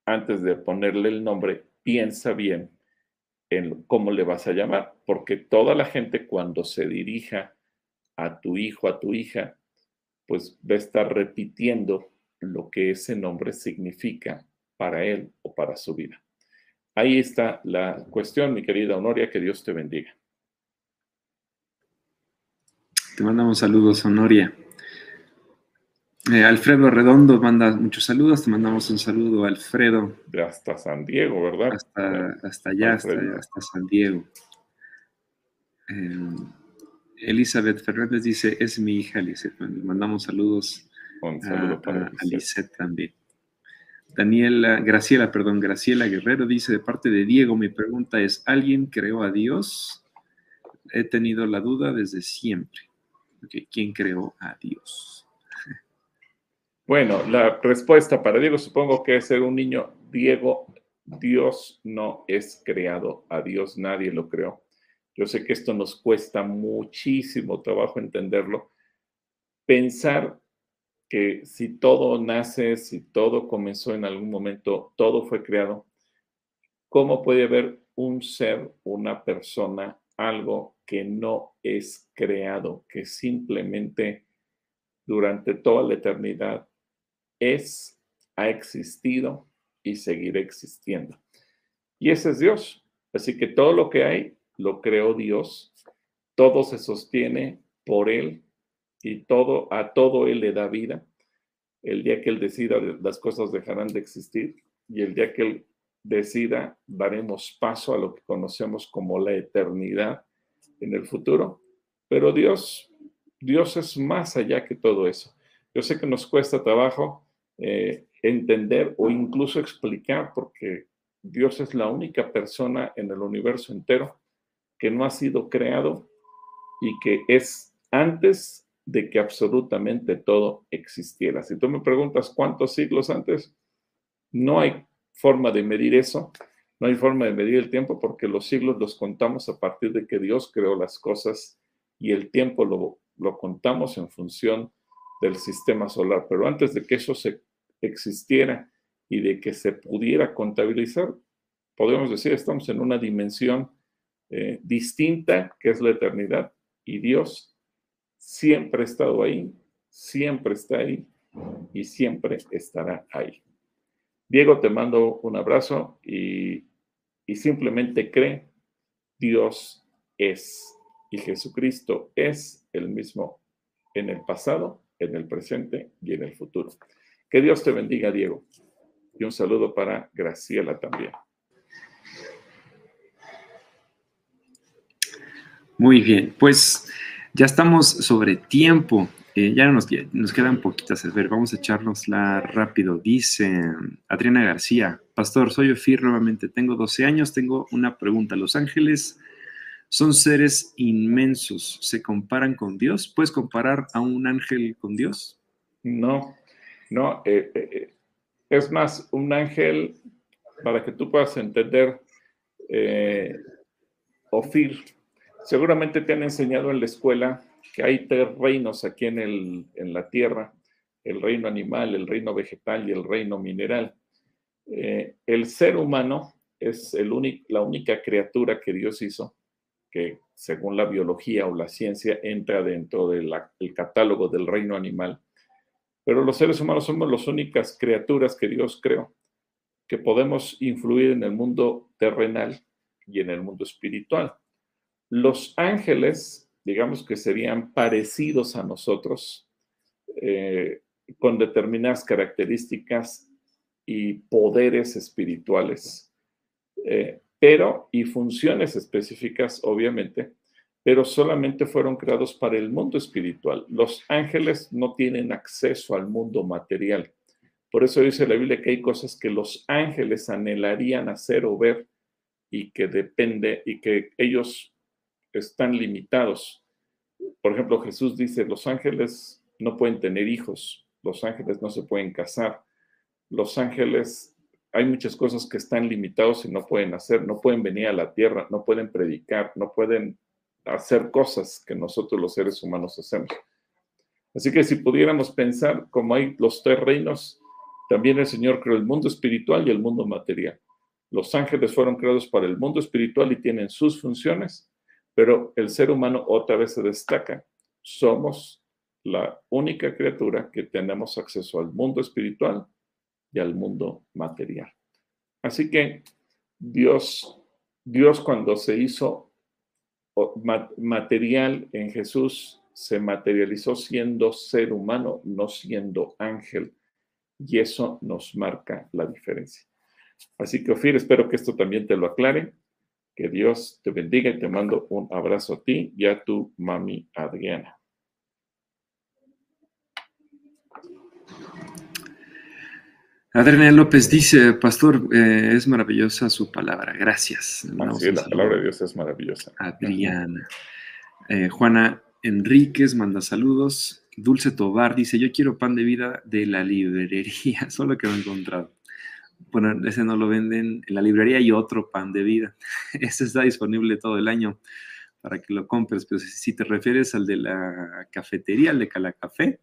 antes de ponerle el nombre, piensa bien en cómo le vas a llamar, porque toda la gente cuando se dirija a tu hijo, a tu hija, pues va a estar repitiendo lo que ese nombre significa para él o para su vida. Ahí está la cuestión, mi querida Honoria, que Dios te bendiga. Te mandamos saludos, Honoria. Eh, Alfredo Redondo manda muchos saludos, te mandamos un saludo, Alfredo. De hasta San Diego, ¿verdad? Hasta, allá, hasta, San Diego. Eh, Elizabeth Fernández dice, es mi hija. Le mandamos saludos un saludo para a, también. Daniela, Graciela, perdón, Graciela Guerrero dice de parte de Diego, mi pregunta es, ¿alguien creó a Dios? He tenido la duda desde siempre. ¿Quién creó a Dios? <laughs> Bueno, la respuesta para Diego supongo que es ser un niño. Diego, Dios no es creado, a Dios nadie lo creó. Yo sé que esto nos cuesta muchísimo trabajo entenderlo. Pensar que si todo nace, si todo comenzó en algún momento, todo fue creado, ¿cómo puede haber un ser, una persona, algo que no es creado, que simplemente durante toda la eternidad es, ha existido y seguirá existiendo? Y ese es Dios. Así que todo lo que hay lo creó Dios, todo se sostiene por Él y todo, a todo Él le da vida. El día que Él decida, las cosas dejarán de existir y el día que Él decida, daremos paso a lo que conocemos como la eternidad en el futuro. Pero Dios, Dios es más allá que todo eso. Yo sé que nos cuesta trabajo eh, entender o incluso explicar, porque Dios es la única persona en el universo entero que no ha sido creado y que es antes de que absolutamente todo existiera. Si tú me preguntas cuántos siglos antes, no hay forma de medir eso, no hay forma de medir el tiempo porque los siglos los contamos a partir de que Dios creó las cosas y el tiempo lo, lo contamos en función del sistema solar. Pero antes de que eso se existiera y de que se pudiera contabilizar, podemos decir, estamos en una dimensión eh, distinta que es la eternidad y Dios siempre ha estado ahí, siempre está ahí y siempre estará ahí. Diego, te mando un abrazo y, y simplemente cree, Dios es y Jesucristo es el mismo en el pasado, en el presente y en el futuro. Que Dios te bendiga, Diego. Y un saludo para Graciela también. Muy bien, pues ya estamos sobre tiempo. Eh, ya nos, quedan poquitas. Ver, vamos a echárnosla rápido. Dice Adriana García, Pastor, soy Ofir nuevamente. Tengo 12 años. Tengo una pregunta. ¿Los ángeles son seres inmensos? ¿Se comparan con Dios? ¿Puedes comparar a un ángel con Dios? No, no. Eh, eh, es más, un ángel, para que tú puedas entender, Ofir Seguramente te han enseñado en la escuela que hay tres reinos aquí en, el, en la tierra, el reino animal, el reino vegetal y el reino mineral. Eh, el ser humano es la única criatura que Dios hizo que según la biología o la ciencia entra dentro del catálogo del reino animal. Pero los seres humanos somos las únicas criaturas que Dios creó que podemos influir en el mundo terrenal y en el mundo espiritual. Los ángeles digamos que serían parecidos a nosotros, eh, con determinadas características y poderes espirituales, eh, pero y funciones específicas, obviamente, pero solamente fueron creados para el mundo espiritual. Los ángeles no tienen acceso al mundo material. Por eso dice la Biblia que hay cosas que los ángeles anhelarían hacer o ver y que depende y que ellos están limitados. Por ejemplo, Jesús dice, los ángeles no pueden tener hijos, los ángeles no se pueden casar, los ángeles, hay muchas cosas que están limitados y no pueden hacer, no pueden venir a la tierra, no pueden predicar, no pueden hacer cosas que nosotros los seres humanos hacemos. Así que si pudiéramos pensar como hay los tres reinos, también el Señor creó el mundo espiritual y el mundo material. Los ángeles fueron creados para el mundo espiritual y tienen sus funciones, pero el ser humano otra vez se destaca. Somos la única criatura que tenemos acceso al mundo espiritual y al mundo material. Así que Dios, Dios cuando se hizo material en Jesús se materializó siendo ser humano, no siendo ángel. Y eso nos marca la diferencia. Así que, Ofir, espero que esto también te lo aclare. Que Dios te bendiga y te mando un abrazo a ti y a tu mami Adriana. Adriana López dice, Pastor, eh, es maravillosa su palabra. Gracias. Así la palabra de Dios es maravillosa. Adriana. Eh, Juana Enríquez manda saludos. Dulce Tobar dice, yo quiero pan de vida de la librería, <laughs> solo que no he encontrado. Bueno, ese no lo venden en la librería y otro pan de vida. <laughs> Ese está disponible todo el año para que lo compres, pero si te refieres al de la cafetería, al de Calacafé,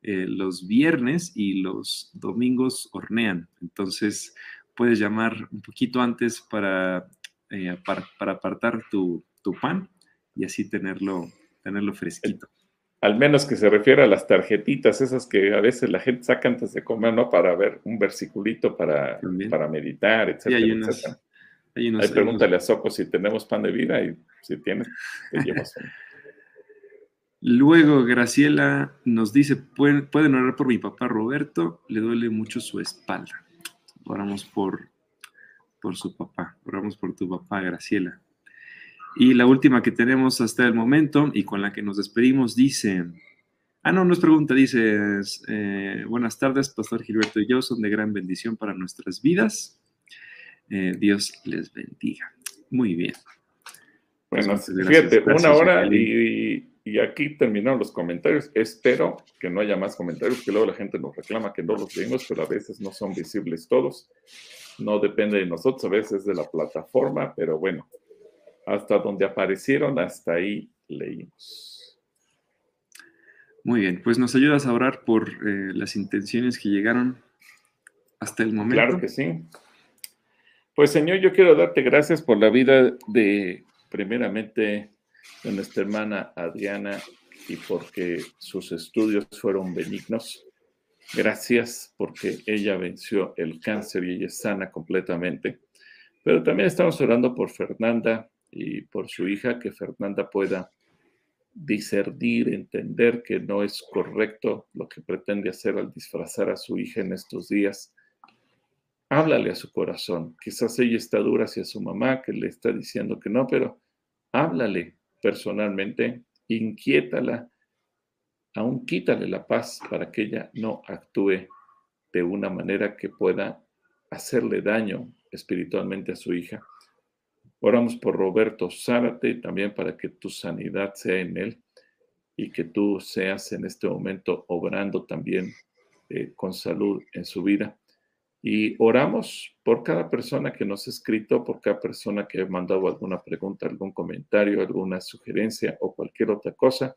eh, los viernes y los domingos hornean. Entonces, puedes llamar un poquito antes para, eh, para, apartar tu, pan y así tenerlo, tenerlo fresquito. Al menos que se refiere a las tarjetitas, esas que a veces la gente saca antes de comer, ¿no? Para ver un versiculito para, para meditar, etcétera, hay etcétera. Hay pregúntale a Soco si tenemos pan de vida y si tienes, te llevas <laughs> Luego Graciela nos dice, pueden, pueden orar por mi papá Roberto, le duele mucho su espalda. Oramos por, por su papá, oramos por tu papá Graciela. Y la última que tenemos hasta el momento y con la que nos despedimos dice, ah, no, no es pregunta, dice, eh, buenas tardes, Pastor Gilberto y yo, son de gran bendición para nuestras vidas. Eh, Dios les bendiga. Muy bien. Bueno, fíjate, una hora y y aquí terminaron los comentarios. Espero que no haya más comentarios, que luego la gente nos reclama que no los leímos, pero a veces no son visibles todos. No depende de nosotros, a veces de la plataforma, pero bueno, hasta donde aparecieron, hasta ahí leímos. Muy bien, pues nos ayudas a orar por eh, las intenciones que llegaron hasta el momento. Claro que sí. Pues Señor, yo quiero darte gracias por la vida de, primeramente, de nuestra hermana Adriana y porque sus estudios fueron benignos. Gracias porque ella venció el cáncer y ella es sana completamente. Pero también estamos orando por Fernanda y por su hija, que Fernanda pueda discernir, entender que no es correcto lo que pretende hacer al disfrazar a su hija en estos días. Háblale a su corazón. Quizás ella está dura hacia su mamá, que le está diciendo que no, pero háblale, personalmente, inquiétala, aún quítale la paz para que ella no actúe de una manera que pueda hacerle daño espiritualmente a su hija. Oramos por Roberto Zárate también para que tu sanidad sea en él y que tú seas en este momento obrando también eh, con salud en su vida. Y oramos por cada persona que nos ha escrito, por cada persona que ha mandado alguna pregunta, algún comentario, alguna sugerencia o cualquier otra cosa.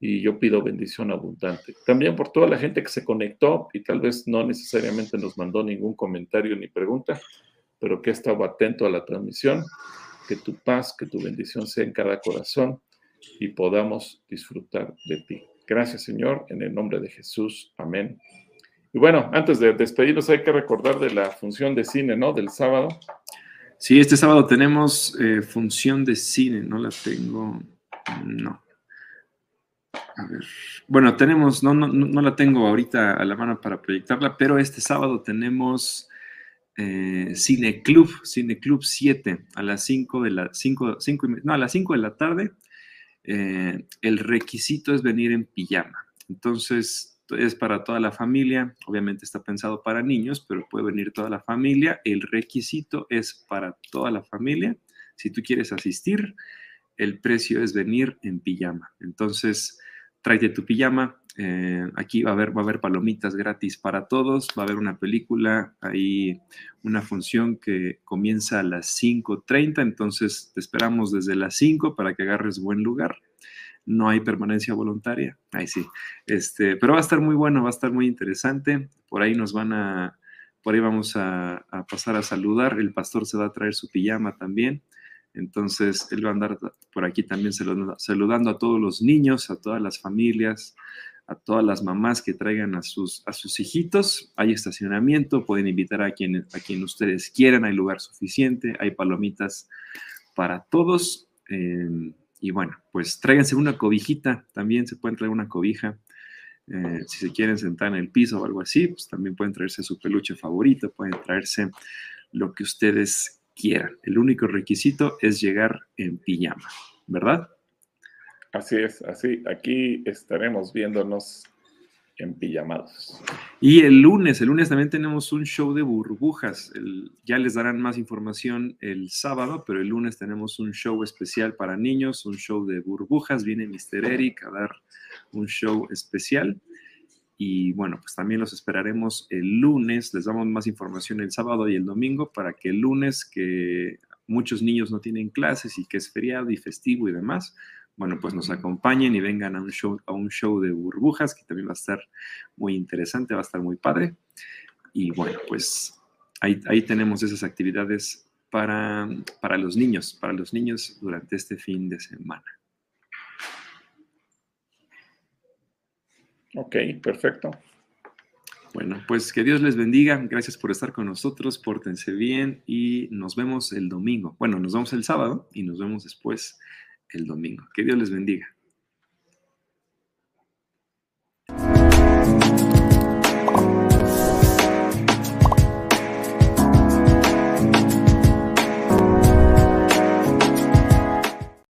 Y yo pido bendición abundante. También por toda la gente que se conectó y tal vez no necesariamente nos mandó ningún comentario ni pregunta, pero que ha estado atento a la transmisión. Que tu paz, que tu bendición sea en cada corazón y podamos disfrutar de ti. Gracias, Señor, en el nombre de Jesús. Amén y bueno, antes de despedirnos hay que recordar de la función de cine, ¿no? Del sábado. Sí, este sábado tenemos eh, función de cine, no la tengo, no. A ver. Bueno, tenemos, no, no, no la tengo ahorita a la mano para proyectarla, pero este sábado tenemos eh, Cine Club, Cine Club 7, a las 5 de la 5, 5 no, a las 5 de la tarde. Eh, el requisito es venir en pijama. Entonces, es para toda la familia. Obviamente está pensado para niños, pero puede venir toda la familia. El requisito es para toda la familia. Si tú quieres asistir, el precio es venir en pijama. Entonces, tráete tu pijama. Eh, aquí va a, haber, palomitas gratis para todos. Va a haber una película, hay una función que comienza a las 5.30. Entonces, te esperamos desde las 5 para que agarres buen lugar. No hay permanencia voluntaria. Ahí sí. Este, pero va a estar muy bueno, va a estar muy interesante. Por ahí nos van a, por ahí vamos a pasar a saludar. El pastor se va a traer su pijama también. Entonces, él va a andar por aquí también saludando a todos los niños, a todas las familias, a todas las mamás que traigan a sus, a sus hijitos. Hay estacionamiento, pueden invitar a quien, a quien ustedes quieran, hay lugar suficiente, hay palomitas para todos. Em, y bueno, pues tráiganse una cobijita, también se pueden traer una cobija. Eh, si se quieren sentar en el piso o algo así, pues también pueden traerse su peluche favorito, pueden traerse lo que ustedes quieran. El único requisito es llegar en pijama, ¿verdad? Así es, así. Aquí estaremos viéndonos en pijamados. Y el lunes, el lunes también tenemos un show de burbujas. ya les darán más información el sábado, pero el lunes tenemos un show especial para niños, un show de burbujas. Viene Mr. Eric a dar un show especial. Y bueno, pues también los esperaremos el lunes. Les damos más información el sábado y el domingo para que el lunes, que muchos niños no tienen clases y que es feriado y festivo y demás, bueno, pues nos acompañen y vengan a un show, a un show de burbujas que también va a estar muy interesante, va a estar muy padre. Y bueno, pues ahí, ahí tenemos esas actividades para, para los niños, para los niños durante este fin de semana. Ok, perfecto. Bueno, pues que Dios les bendiga. Gracias por estar con nosotros. Pórtense bien y nos vemos el domingo. Bueno, nos vemos el sábado y nos vemos después el domingo. Que Dios les bendiga.